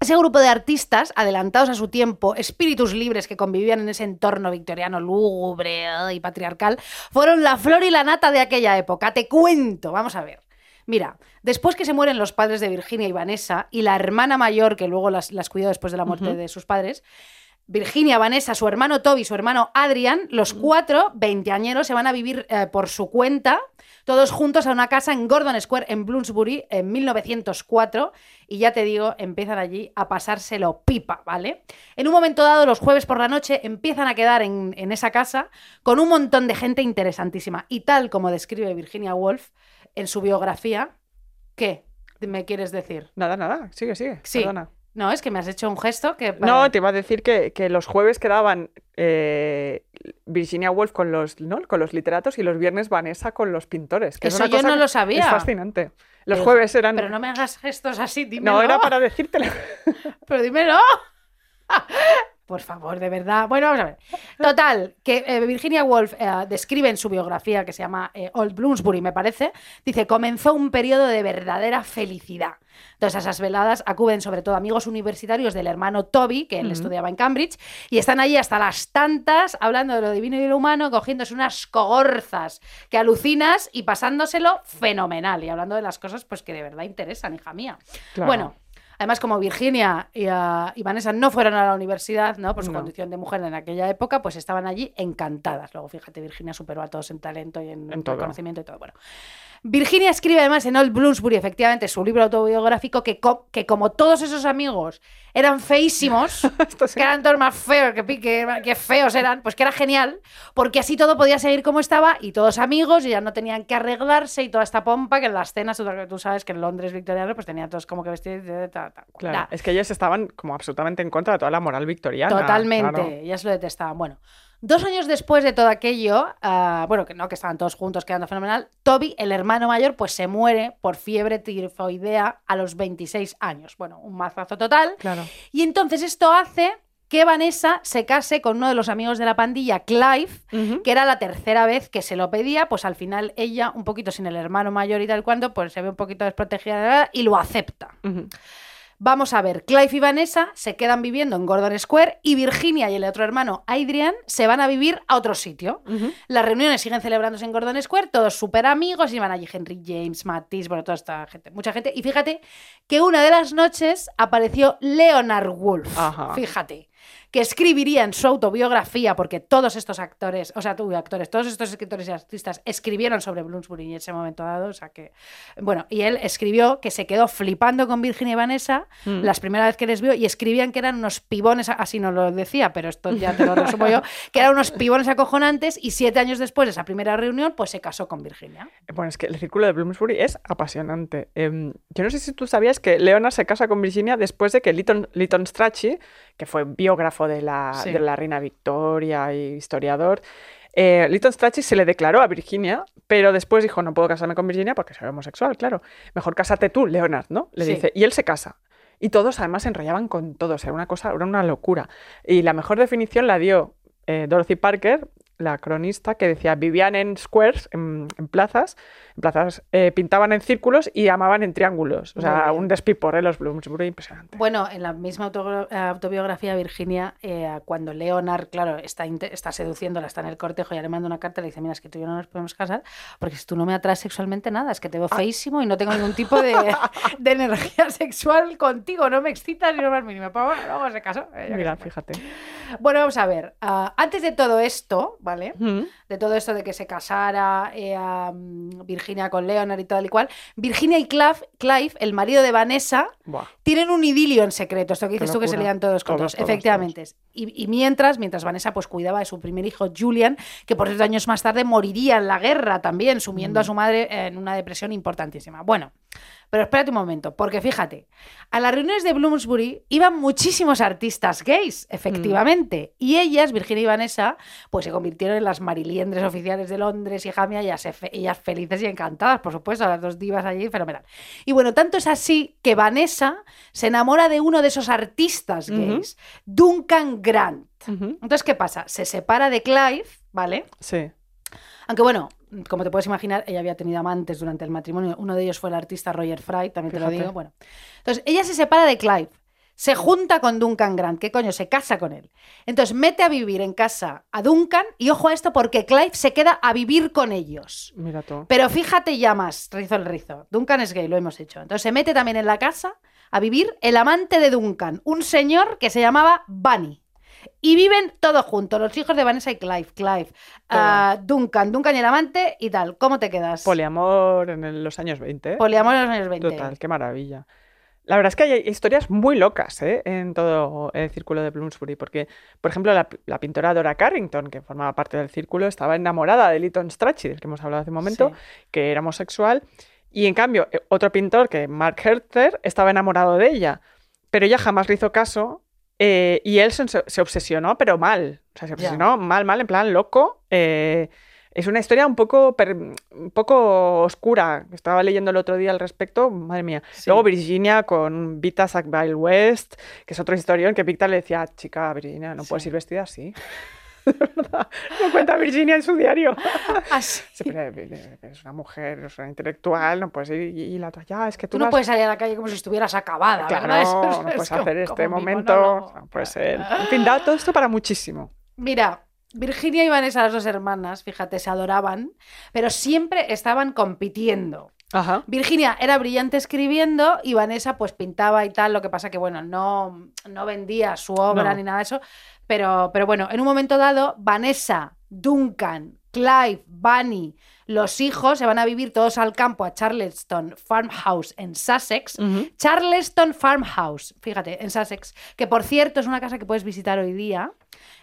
Ese grupo de artistas, adelantados a su tiempo, espíritus libres que convivían en ese entorno victoriano lúgubre y patriarcal, fueron la flor y la nata de aquella época. Te cuento, vamos a ver. Mira, después que se mueren los padres de Virginia y Vanessa y la hermana mayor que luego las, las cuidó después de la muerte de sus padres, Virginia, Vanessa, su hermano Toby, su hermano Adrian, los cuatro veinteañeros se van a vivir eh, por su cuenta, todos juntos a una casa en Gordon Square, en Bloomsbury, en 1904. Y ya te digo, empiezan allí a pasárselo pipa, ¿vale? En un momento dado, los jueves por la noche, empiezan a quedar en, en esa casa con un montón de gente interesantísima. Y tal como describe Virginia Woolf en su biografía, ¿qué me quieres decir? Nada, nada. Sigue, sigue. Sí. Perdona. No, es que me has hecho un gesto que... No, te iba a decir que, que los jueves quedaban eh, Virginia Woolf con los, ¿no? con los literatos y los viernes Vanessa con los pintores. Que es Eso una yo cosa no lo sabía. Es fascinante. Los Pero- jueves eran... Pero no me hagas gestos así, dímelo. No, era para decírtelo. Pero dímelo. Por favor, de verdad. Bueno, vamos a ver. Total, que eh, Virginia Woolf eh, describe en su biografía, que se llama eh, Old Bloomsbury, me parece, dice, comenzó un periodo de verdadera felicidad. Todas esas veladas acuden sobre todo amigos universitarios del hermano Toby, que él estudiaba en Cambridge, y están allí hasta las tantas, hablando de lo divino y lo humano, cogiéndose unas cogorzas que alucinas y pasándoselo fenomenal, y hablando de las cosas pues que de verdad interesan, hija mía. Claro. Bueno, además como Virginia y, y Vanessa no fueron a la universidad, ¿no? Por su No. condición de mujer en aquella época, pues estaban allí encantadas. Luego, fíjate, Virginia superó a todos en talento y en, En todo. reconocimiento y todo. Bueno. Virginia escribe además en Old Bloomsbury, efectivamente, su libro autobiográfico, que, co- que como todos esos amigos eran feísimos, sí. que eran todos más feos, que, que, que feos eran, pues que era genial, porque así todo podía seguir como estaba y todos amigos y ya no tenían que arreglarse y toda esta pompa que en las cenas, tú, sabes que en Londres victoriano pues tenían todos como que vestir cual. Claro, es que ellos estaban como absolutamente en contra de toda la moral victoriana. Totalmente, claro. ellas lo detestaban. Bueno, dos años después de todo aquello, ah, bueno, que no, que estaban todos juntos quedando fenomenal, Toby, el hermano mayor, pues se muere por fiebre tifoidea a los 26 años. Bueno, un mazazo total. Claro. Y entonces esto hace que Vanessa se case con uno de los amigos de la pandilla, Clive, que era la tercera vez que se lo pedía, pues al final ella, un poquito sin el hermano mayor y tal cuando, pues se ve un poquito desprotegida y lo acepta. Vamos a ver, Clive y Vanessa se quedan viviendo en Gordon Square y Virginia y el otro hermano, Adrian, se van a vivir a otro sitio. Las reuniones siguen celebrándose en Gordon Square, todos súper amigos, y van allí Henry James, Matisse, bueno, toda esta gente, mucha gente. Y fíjate que una de las noches apareció Leonard Woolf, Ajá. fíjate, que escribiría en su autobiografía, porque todos estos actores, o sea, tuve actores, todos estos escritores y artistas escribieron sobre Bloomsbury en ese momento dado, o sea que, bueno, y él escribió que se quedó flipando con Virginia y Vanessa Mm. las primeras veces que les vio y escribían que eran unos pibones, así no lo decía, pero esto ya te lo resumo yo, que eran unos pibones acojonantes y siete años después de esa primera reunión, pues se casó con Virginia. Bueno, es que el círculo de Bloomsbury es apasionante. Em, yo no sé si tú sabías que Leonard se casa con Virginia después de que Lytton, Lytton Strachey, que fue biógrafo de la, Sí. de la reina Victoria y historiador, eh, Lytton Strachey se le declaró a Virginia, pero después dijo, no puedo casarme con Virginia porque soy homosexual, claro. Mejor cásate tú, Leonard, ¿no? Le Sí. dice. Y él se casa. Y todos además se enrollaban con todos, era una cosa, era una locura. Y la mejor definición la dio eh, Dorothy Parker la cronista, que decía, vivían en squares, en, en plazas, en plazas, eh, pintaban en círculos y amaban en triángulos. O sea, un despiporre los Bloomsbury impresionante. Bueno, en la misma eh, autobiografía Virginia, eh, cuando Leonard, claro, está, está seduciéndola, está en el cortejo y ya le manda una carta, le dice, mira, es que tú y yo no nos podemos casar porque si tú no me atraes sexualmente nada, es que te veo feísimo y no tengo ningún tipo de, de energía sexual contigo, no me excitas ni lo más mínimo. Pero bueno, luego se casó. eh, Mira, fíjate. Bueno, vamos a ver. ah, antes de todo esto, de todo esto de que se casara eh, a, Virginia con Leonard y tal y cual, Virginia y Clive, Clive, el marido de Vanessa, Buah. tienen un idilio en secreto. Esto que dices tú que se lían todos con Todos, todos. todos, Efectivamente. Y, y mientras, mientras Vanessa pues cuidaba de su primer hijo, Julian, que por cierto años más tarde moriría en la guerra también, sumiendo a su madre en una depresión importantísima. Bueno, pero espérate un momento, porque fíjate, a las reuniones de Bloomsbury iban muchísimos artistas gays, efectivamente, y ellas, Virginia y Vanessa, pues se convirtieron en las mariliendres oficiales de Londres y Jamia, ellas, ellas felices y encantadas, por supuesto, las dos divas allí, fenomenal. Y bueno, tanto es así que Vanessa se enamora de uno de esos artistas gays, Duncan Grant. Entonces, ¿qué pasa? Se separa de Clive, ¿vale? Sí. Aunque bueno, como te puedes imaginar, ella había tenido amantes durante el matrimonio. Uno de ellos fue el artista Roger Fry, también te lo digo. Bueno, entonces ella se separa de Clive, se junta con Duncan Grant, ¿qué coño? Se casa con él. Entonces mete a vivir en casa a Duncan y ojo a esto porque Clive se queda a vivir con ellos. Mira tú. Pero fíjate ya más, rizo el rizo. Duncan es gay, lo hemos hecho. Entonces se mete también en la casa a vivir el amante de Duncan, un señor que se llamaba Bunny. Y viven todos juntos, los hijos de Vanessa y Clive. Clive, ah, Duncan, Duncan y el amante y tal. ¿Cómo te quedas? Poliamor en el- los años 20. ¿eh? Poliamor en los años 20. Total, qué maravilla. La verdad es que hay historias muy locas ¿eh? en todo el círculo de Bloomsbury, porque, por ejemplo, la, la pintora Dora Carrington, que formaba parte del círculo, estaba enamorada de Lytton Strachey, del que hemos hablado hace un momento, Sí. que era homosexual, y en cambio, eh, otro pintor, que Mark Herter, estaba enamorado de ella, pero ella jamás le hizo caso eh, y él se, se obsesionó, pero mal, o sea, se obsesionó mal, mal, en plan loco. eh, es una historia un poco, per- un poco oscura. Estaba leyendo el otro día al respecto, madre mía. Sí. Luego Virginia con Vita Sackville West, que es otro historión que Victor le decía, chica, Virginia, no puedes Sí. ir vestida así. De verdad, lo cuenta Virginia en su diario. Así. Eh, Es una mujer, es una intelectual, no puedes ir. Y la otra, ya, es que tú, Tú no puedes salir a la calle como si estuvieras acabada, Claro, ¿verdad? Eso es- no es puedes como- hacer este como momento. monólogo. No puede ser. En fin, da todo esto para muchísimo. Mira, Virginia y Vanessa, las dos hermanas, fíjate, se adoraban, pero siempre estaban compitiendo. Ajá. Virginia era brillante escribiendo y Vanessa pues pintaba y tal, lo que pasa que bueno, no, no vendía su obra No. ni nada de eso, pero, pero bueno, en un momento dado, Vanessa, Duncan, Clive, Bunny, los hijos se van a vivir todos al campo a Charleston Farmhouse en Sussex. Charleston Farmhouse, fíjate, en Sussex, que por cierto es una casa que puedes visitar hoy día.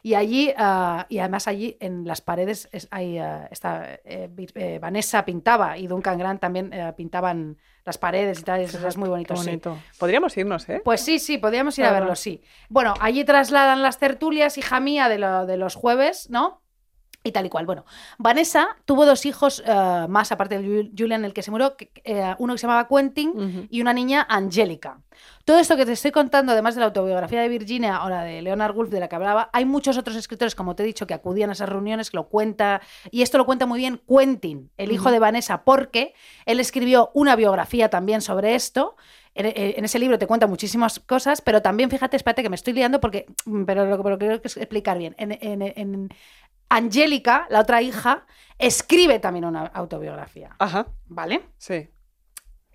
Y allí, ah, y además allí en las paredes es- hay, está, eh, eh, Vanessa pintaba y Duncan Grant también eh, pintaban las paredes y tal, eso es muy bonito. Sí. bonito. Podríamos irnos, ¿eh? Pues sí, sí, podríamos ir a verlo, sí. Bueno, allí trasladan las tertulias, hija mía, de, lo- de los jueves, ¿no? Y tal y cual. Bueno, Vanessa tuvo dos hijos eh, más, aparte de Ju- Julian, el que se murió, que- eh, uno que se llamaba Quentin y una niña, Angélica. Todo esto que te estoy contando, además de la autobiografía de Virginia o la de Leonard Woolf, de la que hablaba, hay muchos otros escritores, como te he dicho, que acudían a esas reuniones, que lo cuenta, y esto lo cuenta muy bien Quentin, el hijo de Vanessa, porque él escribió una biografía también sobre esto. En, en ese libro te cuenta muchísimas cosas, pero también, fíjate, espérate que me estoy liando porque, mm, pero lo, pero lo quiero explicar bien. En, en- en- Angélica, la otra hija, escribe también una autobiografía, Ajá, ¿vale? sí.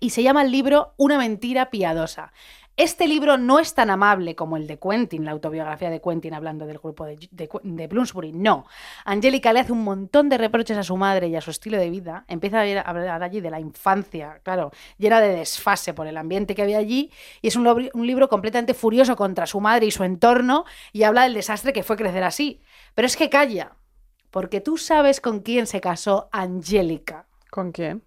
y se llama el libro Una mentira piadosa. Este libro no es tan amable como el de Quentin, la autobiografía de Quentin hablando del grupo de, de, de Bloomsbury. No. Angélica le hace un montón de reproches a su madre y a su estilo de vida. Empieza a hablar allí de la infancia, claro, llena de desfase por el ambiente que había allí. Y es un libro completamente furioso contra su madre y su entorno y habla del desastre que fue crecer así. Pero es que calla, porque tú sabes con quién se casó Angélica. ¿Con quién?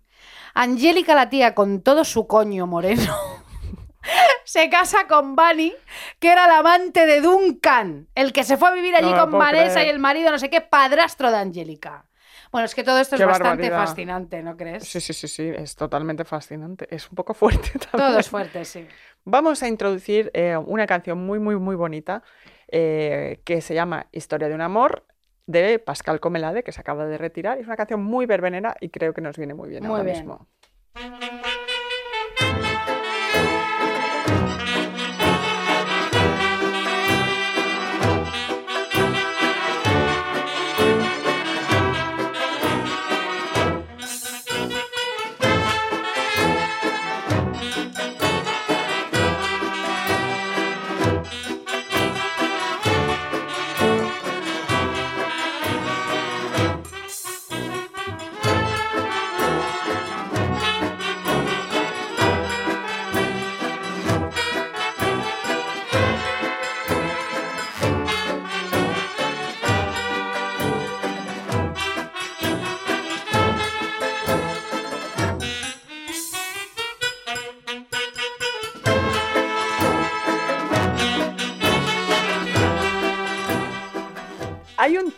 Angélica la tía con todo su coño moreno se casa con Bunny, que era el amante de Duncan, el que se fue a vivir allí No con Vanessa creer. y el marido, no sé qué, padrastro de Angélica. Bueno, es que todo esto es bastante barbaridad. fascinante, ¿no crees? Sí, sí, sí, sí, es totalmente fascinante. Es un poco fuerte también. Todo es fuerte, sí. Vamos a introducir eh, una canción muy, muy, muy bonita eh, que se llama Historia de un amor de Pascal Comelade, que se acaba de retirar. Es una canción muy verbenera y creo que nos viene muy bien Muy ahora bien. mismo.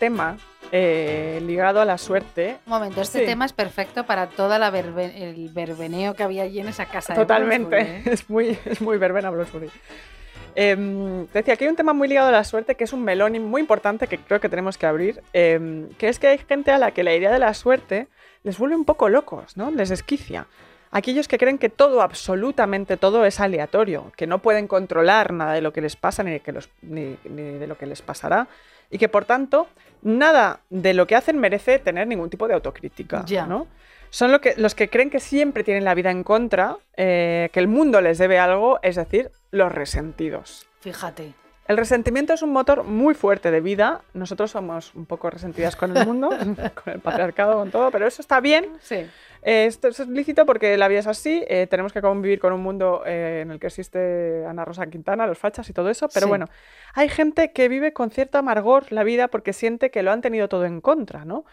Tema eh, ligado a la suerte. Un momento, este Sí. tema es perfecto para verbe- el verbeneo que había allí en esa casa. de Totalmente. ¿eh? Es muy, es muy verbena Bloomsbury. Em, te decía que hay un tema muy ligado a la suerte que es un melón y muy importante que creo que tenemos que abrir, em, que es que hay gente a la que la idea de la suerte les vuelve un poco locos, ¿no? Les esquicia. Aquellos que creen que todo, absolutamente todo, es aleatorio, que no pueden controlar nada de lo que les pasa ni de, que los- ni- ni de lo que les pasará, y que por tanto nada de lo que hacen merece tener ningún tipo de autocrítica. Ya. ¿no? Son lo que, los que creen que siempre tienen la vida en contra, eh, que el mundo les debe algo, es decir, los resentidos. Fíjate. El resentimiento es un motor muy fuerte de vida. Nosotros somos un poco resentidas con el mundo, con el patriarcado, con todo, pero eso está bien. Sí. Eh, esto es lícito porque la vida es así. eh, tenemos que convivir con un mundo eh, en el que existe Ana Rosa Quintana, los fachas y todo eso. Pero Sí. bueno, hay gente que vive con cierto amargor la vida porque siente que lo han tenido todo en contra, ¿no?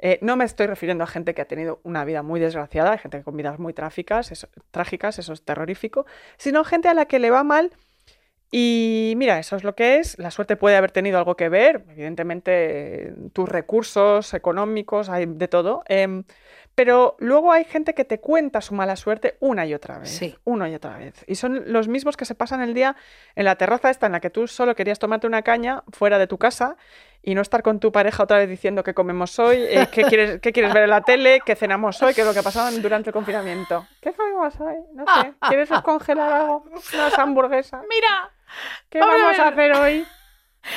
Eh, no me estoy refiriendo a gente que ha tenido una vida muy desgraciada, hay gente con vidas muy trágicas, eso, trágicas, eso es terrorífico, sino gente a la que le va mal y mira, eso es lo que es. La suerte puede haber tenido algo que ver, evidentemente eh, tus recursos económicos, hay de todo. em, pero luego hay gente que te cuenta su mala suerte una y otra vez. Sí. Una y otra vez. Y son los mismos que se pasan el día en la terraza esta en la que tú solo querías tomarte una caña fuera de tu casa y no estar con tu pareja otra vez diciendo qué comemos hoy, eh, qué, quieres, qué quieres ver en la tele, qué cenamos hoy, qué es lo que pasaba durante el confinamiento. ¿Qué comemos hoy? No sé. ¿Quieres descongelar algo? Unas hamburguesas. Mira, ¿Qué Vamos a vamos a ver. hacer hoy?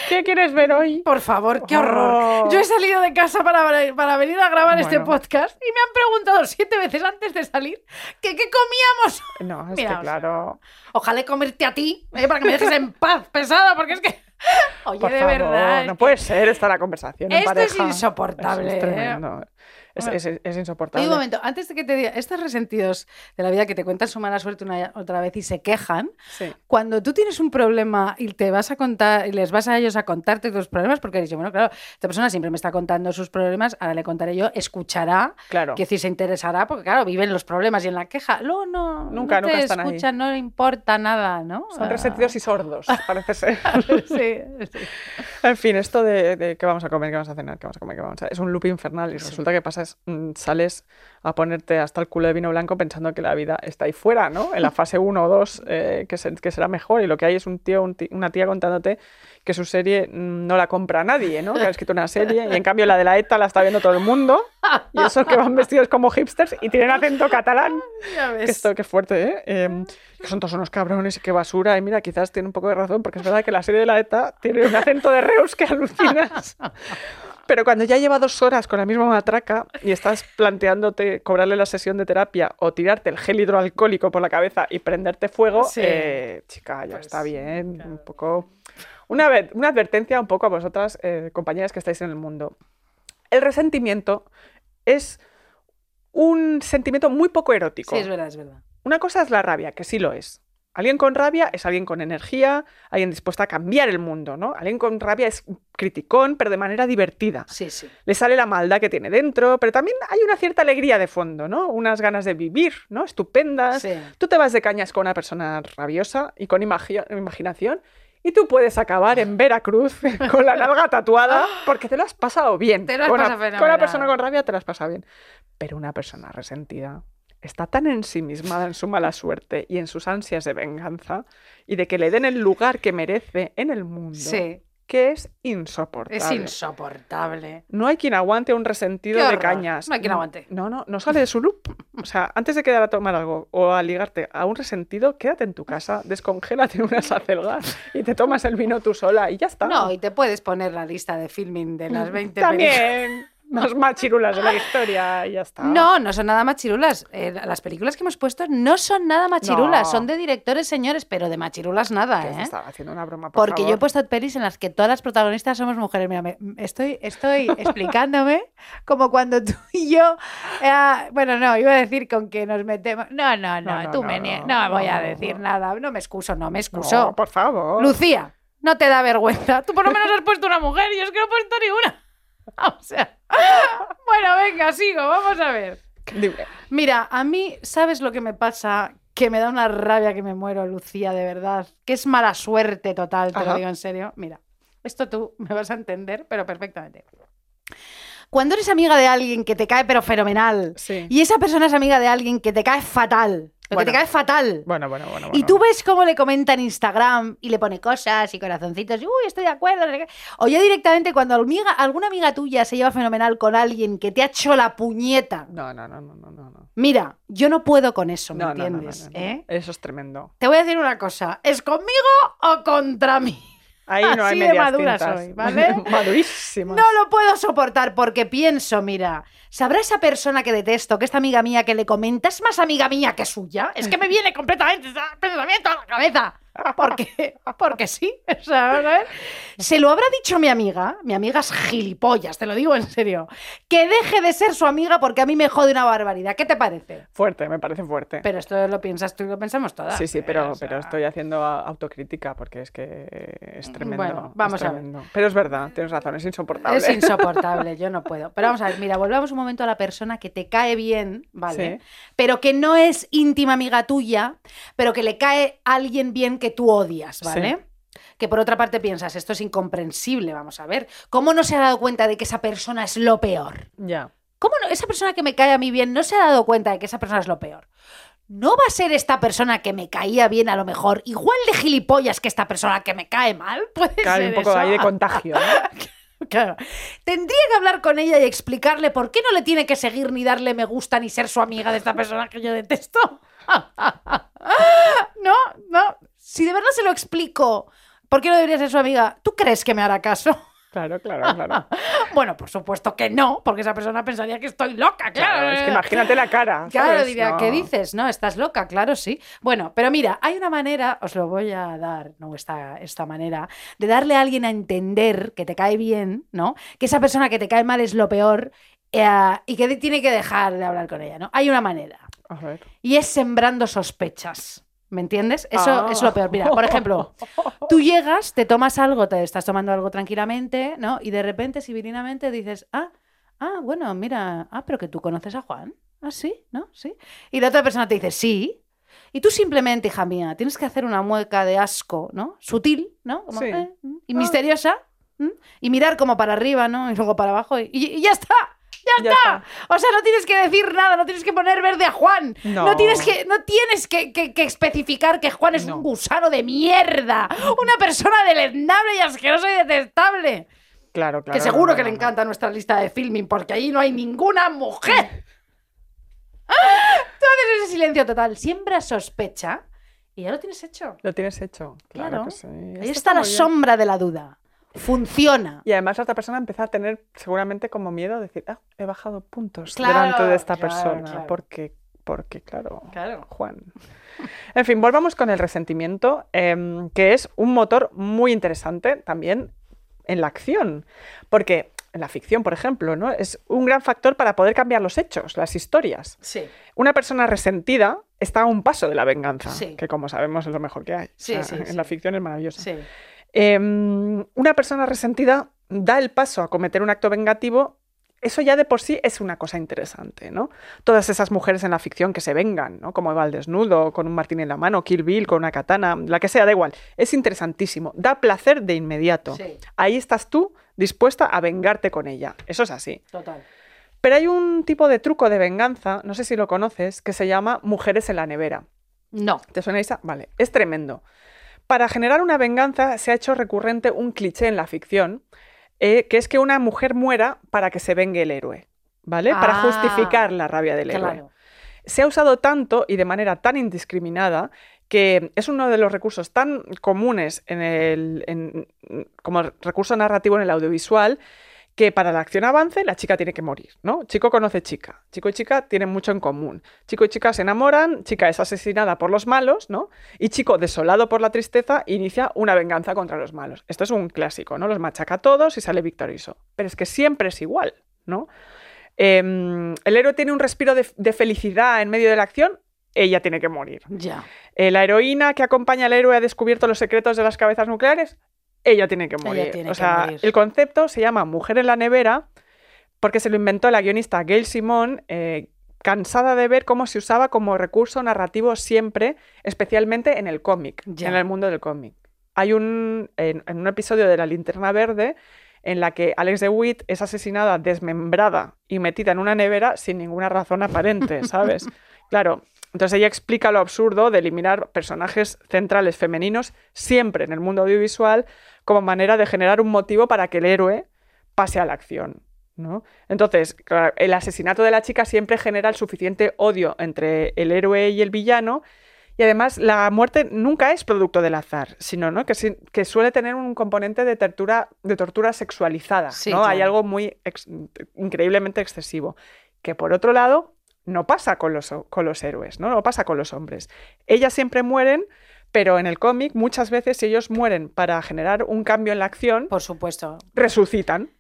¿Qué quieres ver hoy? por favor, qué horror. Oh. Yo he salido de casa para, para venir a grabar este Bueno. podcast y me han preguntado siete veces antes de salir que qué comíamos. No, es Mira, que claro. Ojalá comerte a ti, ¿eh? para que me dejes en paz, pesada, porque es que... Oye, Por de favor, verdad. es no puede ser esta la conversación. en Esto es pareja. insoportable, Es, ¿eh? Es, Bueno. es- es Oye, insoportable. un momento, antes de que te diga, estos resentidos de la vida que te cuentan su mala suerte una otra vez y se quejan, Sí. cuando tú tienes un problema y te vas a contar, y les vas a ellos a contarte tus problemas, porque dices, bueno, claro, esta persona siempre me está contando sus problemas, ahora le contaré yo, escuchará, Claro. que decir, se interesará, porque claro, viven los problemas y en la queja. Luego no, Nunca, no te nunca están ahí. escuchan, no le importa nada, ¿no? Son resentidos y sordos, parece ser. sí, sí. En fin, esto de, de qué vamos a comer, qué vamos a cenar, qué vamos a comer, qué vamos a... Es un loop infernal y Sí. resulta que pasas, mm, sales a ponerte hasta el culo de vino blanco pensando que la vida está ahí fuera, ¿no? En la fase 1 o 2, eh, que, se- que será mejor y lo que hay es un tío, un ti- una tía contándote que su serie mm, no la compra nadie, ¿no? Que ha escrito una serie y en cambio la de la ETA la está viendo todo el mundo y eso que van vestidos como hipsters y tienen acento catalán. Ya ves. Esto que fuerte, ¿eh? Em, que son todos unos cabrones y qué basura. Y mira, quizás tiene un poco de razón, porque es verdad que la serie de la ETA tiene un acento de Reus que alucinas. Pero cuando ya lleva dos horas con la misma matraca y estás planteándote cobrarle la sesión de terapia o tirarte el gel hidroalcohólico por la cabeza y prenderte fuego, Sí. eh, chica, ya Pues, está bien. claro. Un poco. Una, una advertencia un poco a vosotras, eh, compañeras que estáis en el mundo. El resentimiento es un sentimiento muy poco erótico. Sí, es verdad, es verdad. Una cosa es la rabia, que sí lo es. Alguien con rabia es alguien con energía, alguien dispuesto a cambiar el mundo, ¿no? Alguien con rabia es criticón, pero de manera divertida. Sí, sí. Le sale la maldad que tiene dentro, pero también hay una cierta alegría de fondo, ¿no? Unas ganas de vivir, ¿no? Estupendas. Sí. Tú te vas de cañas con una persona rabiosa y con imagi- imaginación y tú puedes acabar en Veracruz con la nalga tatuada porque te lo has pasado bien. Te lo has con, pasado una, con una persona con rabia te lo has pasado bien. Pero una persona resentida está tan ensimismada en su mala suerte y en sus ansias de venganza y de que le den el lugar que merece en el mundo Sí. Que es insoportable. Es insoportable. No hay quien aguante un resentido de cañas. No hay quien aguante. No, no, no sale de su loop. O sea, antes de quedar a tomar algo o a ligarte a un resentido, quédate en tu casa, descongélate unas acelgas y te tomas el vino tú sola y ya está. No, y te puedes poner la lista de filming de las 20 También más machirulas de la historia y ya está. No, no son nada machirulas. Eh, las películas que hemos puesto no son nada machirulas, No. son de directores señores, pero de machirulas nada, ¿eh? estaba haciendo una broma, por Porque yo he puesto pelis en las que todas las protagonistas somos mujeres. Mira, me- estoy, estoy explicándome como cuando tú y yo. eh, bueno, no, iba a decir con que nos metemos. No, no, no, No, no, tú no, me no, no, voy a no, decir no. nada. No me excuso, no me No, excuso. por favor. Lucía, no te da vergüenza. Tú por lo menos has puesto una mujer y yo es que no he puesto ni una. O sea. Bueno, venga, sigo, vamos a ver. Mira, a mí, ¿sabes lo que me pasa? Que me da una rabia que me muero, Lucía, de verdad. Que es mala suerte total, te lo digo en serio. Mira, esto tú me vas a entender, pero perfectamente. Cuando eres amiga de alguien que te cae pero fenomenal, Sí. y esa persona es amiga de alguien que te cae fatal, lo que te Bueno. cae fatal, Bueno, bueno, bueno. y bueno. tú ves cómo le comenta en Instagram y le pone cosas y corazoncitos y uy, estoy de acuerdo. no sé qué". O ya directamente cuando amiga, alguna amiga tuya se lleva fenomenal con alguien que te ha hecho la puñeta. No, no, no, no, no, no. Mira, yo no puedo con eso, ¿me No, entiendes? no. ¿eh? Eso es tremendo. Te voy a decir una cosa, ¿es conmigo o contra mí? Ahí no hay Así de medias madura tintas. soy, ¿vale? Madurísimas. No lo puedo soportar porque pienso, mira, ¿sabrá esa persona que detesto, que esta amiga mía que le comenta es más amiga mía que suya? Es que me viene completamente ese pensamiento a la cabeza. Porque, porque sí. O sea, ver. Se lo habrá dicho mi amiga. Mi amiga es gilipollas, te lo digo en serio. Que deje de ser su amiga porque a mí me jode una barbaridad. ¿Qué te parece? Fuerte, me parece fuerte. Pero esto lo piensas tú y lo pensamos todas. sí, sí, ¿eh? pero, O sea, pero estoy haciendo autocrítica porque es que es tremendo. Bueno, vamos es a ver. Pero es verdad, tienes razón, es insoportable. Es insoportable, yo no puedo. Pero vamos a ver, mira, volvamos un momento a la persona que te cae bien, ¿vale? Sí. Pero que no es íntima amiga tuya, pero que le cae alguien bien que tú odias, ¿vale? Que por otra parte piensas, esto es incomprensible, vamos a ver. ¿Cómo no se ha dado cuenta de que esa persona es lo peor? Ya. ¿Cómo no? Esa persona que me cae a mí bien no se ha dado cuenta de que esa persona es lo peor. ¿No va a ser esta persona que me caía bien a lo mejor igual de gilipollas que esta persona que me cae mal? Puede Claro, hay ser un poco eso? ahí de contagio. ¿no? Claro. Tendría que hablar con ella y explicarle por qué no le tiene que seguir ni darle me gusta ni ser su amiga de esta persona que yo detesto. No, no. Si de verdad se lo explico, ¿por qué no debería ser su amiga? ¿Tú crees que me hará caso? Claro, claro, claro. Bueno, por supuesto que no, porque esa persona pensaría que estoy loca, claro. Claro, es que imagínate la cara. Claro, ¿sabes? diría, No. ¿qué dices? No, estás loca, claro, sí. Bueno, pero mira, hay una manera, os lo voy a dar, no esta, esta manera, de darle a alguien a entender que te cae bien, ¿no? Que esa persona que te cae mal es lo peor eh, y que tiene que dejar de hablar con ella, ¿no? Hay una manera, A ver. y es sembrando sospechas. ¿Me entiendes? Eso Ah. es lo peor. Mira, por ejemplo, tú llegas, te tomas algo, te estás tomando algo tranquilamente, ¿no? Y de repente, civilinamente, dices, ah, ah, bueno, mira, ah, pero que tú conoces a Juan. Ah, sí, ¿no? Sí. Y la otra persona te dice, sí. Y tú simplemente, hija mía, tienes que hacer una mueca de asco, ¿no? Sutil, ¿no? Como, Sí. eh, y misteriosa. ¿m? Y mirar como para arriba, ¿no? Y luego para abajo. Y ya está. ¡Ya, Ya está! está. O sea, no tienes que decir nada, no tienes que poner verde a Juan. No, No. tienes que, no tienes que, que- que especificar que Juan es No. un gusano de mierda. Una persona deleznable y asquerosa y detestable. Claro, claro. que seguro no, que le encanta nuestra lista de filming, porque allí no hay ninguna mujer. Tú haces ese silencio total, siembra sospecha y ya lo tienes hecho. Lo tienes hecho. Claro, Claro. que sí. Ahí está la bien. sombra de la duda. Funciona. Y además la otra persona empieza a tener seguramente como miedo de decir, ah, he bajado puntos Claro, delante de esta claro, persona. claro. Porque, porque, claro, Claro. Juan. En fin, volvamos con el resentimiento, em, que es un motor muy interesante también en la acción. Porque en la ficción, por ejemplo, ¿no? es un gran factor para poder cambiar los hechos, las historias. Sí. Una persona resentida está a un paso de la venganza, Sí. que como sabemos es lo mejor que hay. O Sí, sea, sí, en la ficción es maravilloso. Em, una persona resentida da el paso a cometer un acto vengativo. Eso ya de por sí es una cosa interesante, ¿no? Todas esas mujeres en la ficción que se vengan, ¿no? Como Eva al desnudo, con un martín en la mano, Kill Bill, con una katana, la que sea, da igual. Es interesantísimo. Da placer de inmediato. Sí. Ahí estás tú dispuesta a vengarte con ella. Eso es así. Total. Pero hay un tipo de truco de venganza, no sé si lo conoces, que se llama mujeres en la nevera. No. ¿Te suena Isa? Vale, es tremendo. Para generar una venganza se ha hecho recurrente un cliché en la ficción, eh, que es que una mujer muera para que se vengue el héroe, ¿vale? Para Ah, justificar la rabia del héroe. Se ha usado tanto y de manera tan indiscriminada que es uno de los recursos tan comunes en el, en- como recurso narrativo en el audiovisual que para la acción avance la chica tiene que morir, ¿no? Chico conoce chica, chico y chica tienen mucho en común. Chico y chica se enamoran, chica es asesinada por los malos, ¿no? Y chico, desolado por la tristeza, inicia una venganza contra los malos. Esto es un clásico, ¿no? Los machaca a todos y sale victorioso. Pero es que siempre es igual, ¿no? Em, el héroe tiene un respiro de, de felicidad en medio de la acción, ella tiene que morir. Ya. Eh, la heroína que acompaña al héroe ha descubierto los secretos de las cabezas nucleares, ella tiene que morir. tiene o sea, morir. el concepto se llama Mujer en la nevera porque se lo inventó la guionista Gail Simon, eh, cansada de ver cómo se usaba como recurso narrativo siempre, especialmente en el cómic, en el mundo del cómic. Hay un, en, en un episodio de La Linterna Verde en la que Alex DeWitt es asesinada, desmembrada y metida en una nevera sin ninguna razón aparente, ¿sabes? claro, entonces ella explica lo absurdo de eliminar personajes centrales femeninos siempre en el mundo audiovisual como manera de generar un motivo para que el héroe pase a la acción. ¿no? Entonces, claro, el asesinato de la chica siempre genera el suficiente odio entre el héroe y el villano. Y además, la muerte nunca es producto del azar, sino ¿no? que, suele tener un componente de tortura, de tortura sexualizada. Sí, ¿no? Hay algo muy ex- increíblemente excesivo. Que por otro lado, no pasa con los, con los héroes, ¿no? no pasa con los hombres. Ellas siempre mueren, pero en el cómic muchas veces si ellos mueren para generar un cambio en la acción, Por supuesto. resucitan.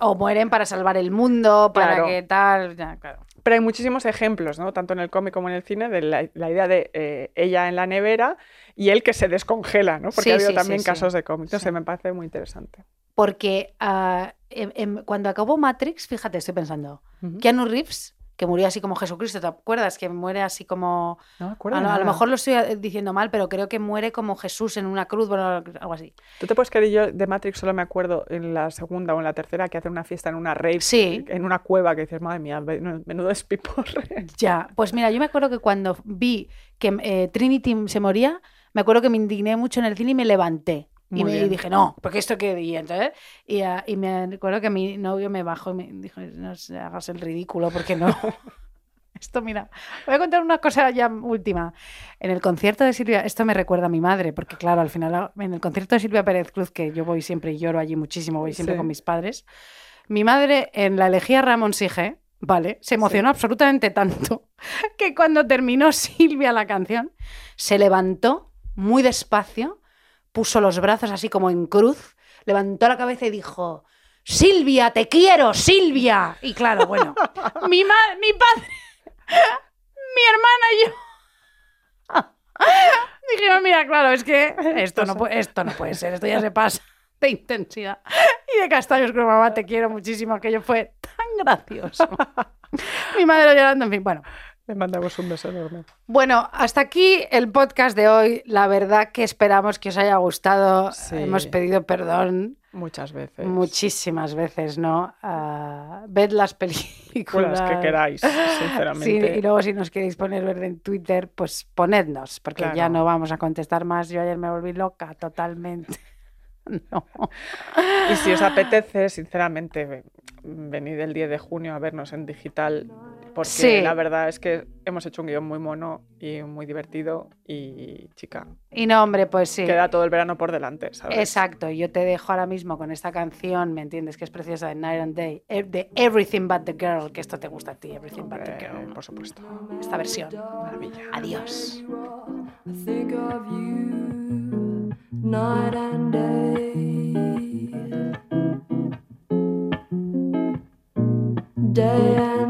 O mueren para salvar el mundo, para Claro. que tal. ya, claro. Pero hay muchísimos ejemplos, ¿no? Tanto en el cómic como en el cine, de la, la idea de eh, ella en la nevera y él que se descongela, ¿no? Porque Sí, ha habido sí, también sí, casos de Sí. sé, me parece muy interesante. Porque ah, em- em, cuando acabó Matrix, fíjate, estoy pensando, Ujú. Keanu Reeves, que murió así como Jesucristo, ¿te acuerdas? Que muere así como... No me acuerdo A lo, a lo nada. mejor lo estoy eh, diciendo mal, pero creo que muere como Jesús en una cruz, bueno, algo así. ¿Tú te puedes creer yo de Matrix solo me acuerdo en la segunda o en la tercera que hace una fiesta en una rave, Sí. en una cueva que dices, madre mía, menudo despiporre. Ya, pues mira, yo me acuerdo que cuando vi que eh, Trinity se moría, me acuerdo que me indigné mucho en el cine y me levanté. Y me bien. dije, no, porque esto qué y entonces, y, ah, y me recuerdo que mi novio me bajó y me dijo, no se hagas el ridículo, porque no. Esto, mira, voy a contar una cosa ya última. En el concierto de Silvia, esto me recuerda a mi madre, porque claro, al final, en el concierto de Silvia Pérez Cruz, que yo voy siempre y lloro allí muchísimo, voy siempre Sí. con mis padres, mi madre en la elegía Ramón Sige, ¿vale? Se emocionó absolutamente tanto que cuando terminó Silvia la canción, se levantó muy despacio, puso los brazos así como en cruz, levantó la cabeza y dijo, Silvia, te quiero, Silvia. Y claro, bueno, mi, ma- mi padre, mi hermana y yo dijimos, mira, claro, es que esto no, puede, esto no puede ser, esto ya se pasa de intensidad. Y de castaños con mamá, te quiero muchísimo, aquello fue tan gracioso. Mi madre llorando, en fin, bueno. Le mandamos un beso enorme. Bueno, hasta aquí el podcast de hoy. La verdad que esperamos que os haya gustado. Sí. Hemos pedido perdón Muchas veces. muchísimas veces, ¿no? Ah, ved las Con películas. las que queráis, Sí, sinceramente. y luego si nos queréis poner verde en Twitter, pues ponednos, porque ya no vamos a contestar más. Yo ayer me volví loca totalmente. No. Y si os apetece, sinceramente, ve- venid el 10 de junio a vernos en digital, porque Sí. la verdad es que hemos hecho un guion muy mono y muy divertido y, chica, Y no, hombre, pues sí. queda todo el verano por delante, ¿sabes? Exacto, yo te dejo ahora mismo con esta canción, ¿me entiendes? Que es preciosa de Night and Day, eh, de Everything But the Girl, que esto te gusta a ti, Everything But the Girl, por supuesto. esta versión. Maravilla. Adiós. Night and day. Day and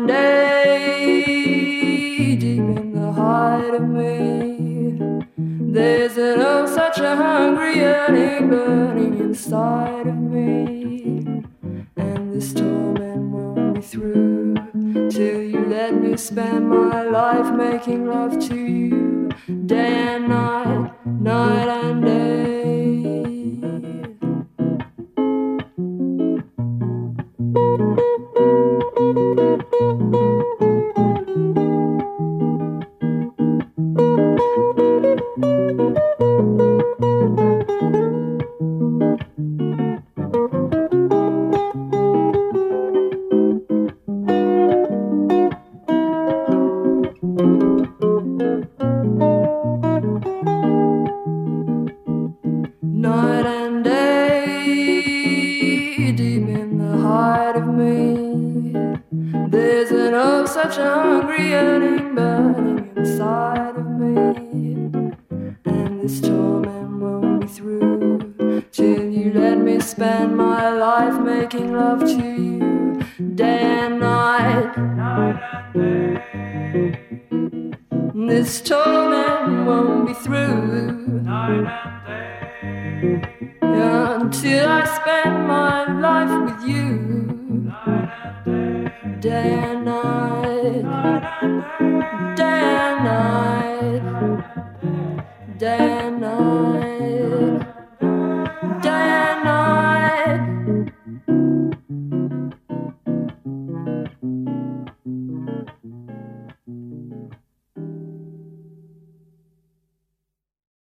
There's an oh such a a hungry yearning burning inside of me. And this torment won't be through till you let me spend my life making love to you day and night, night and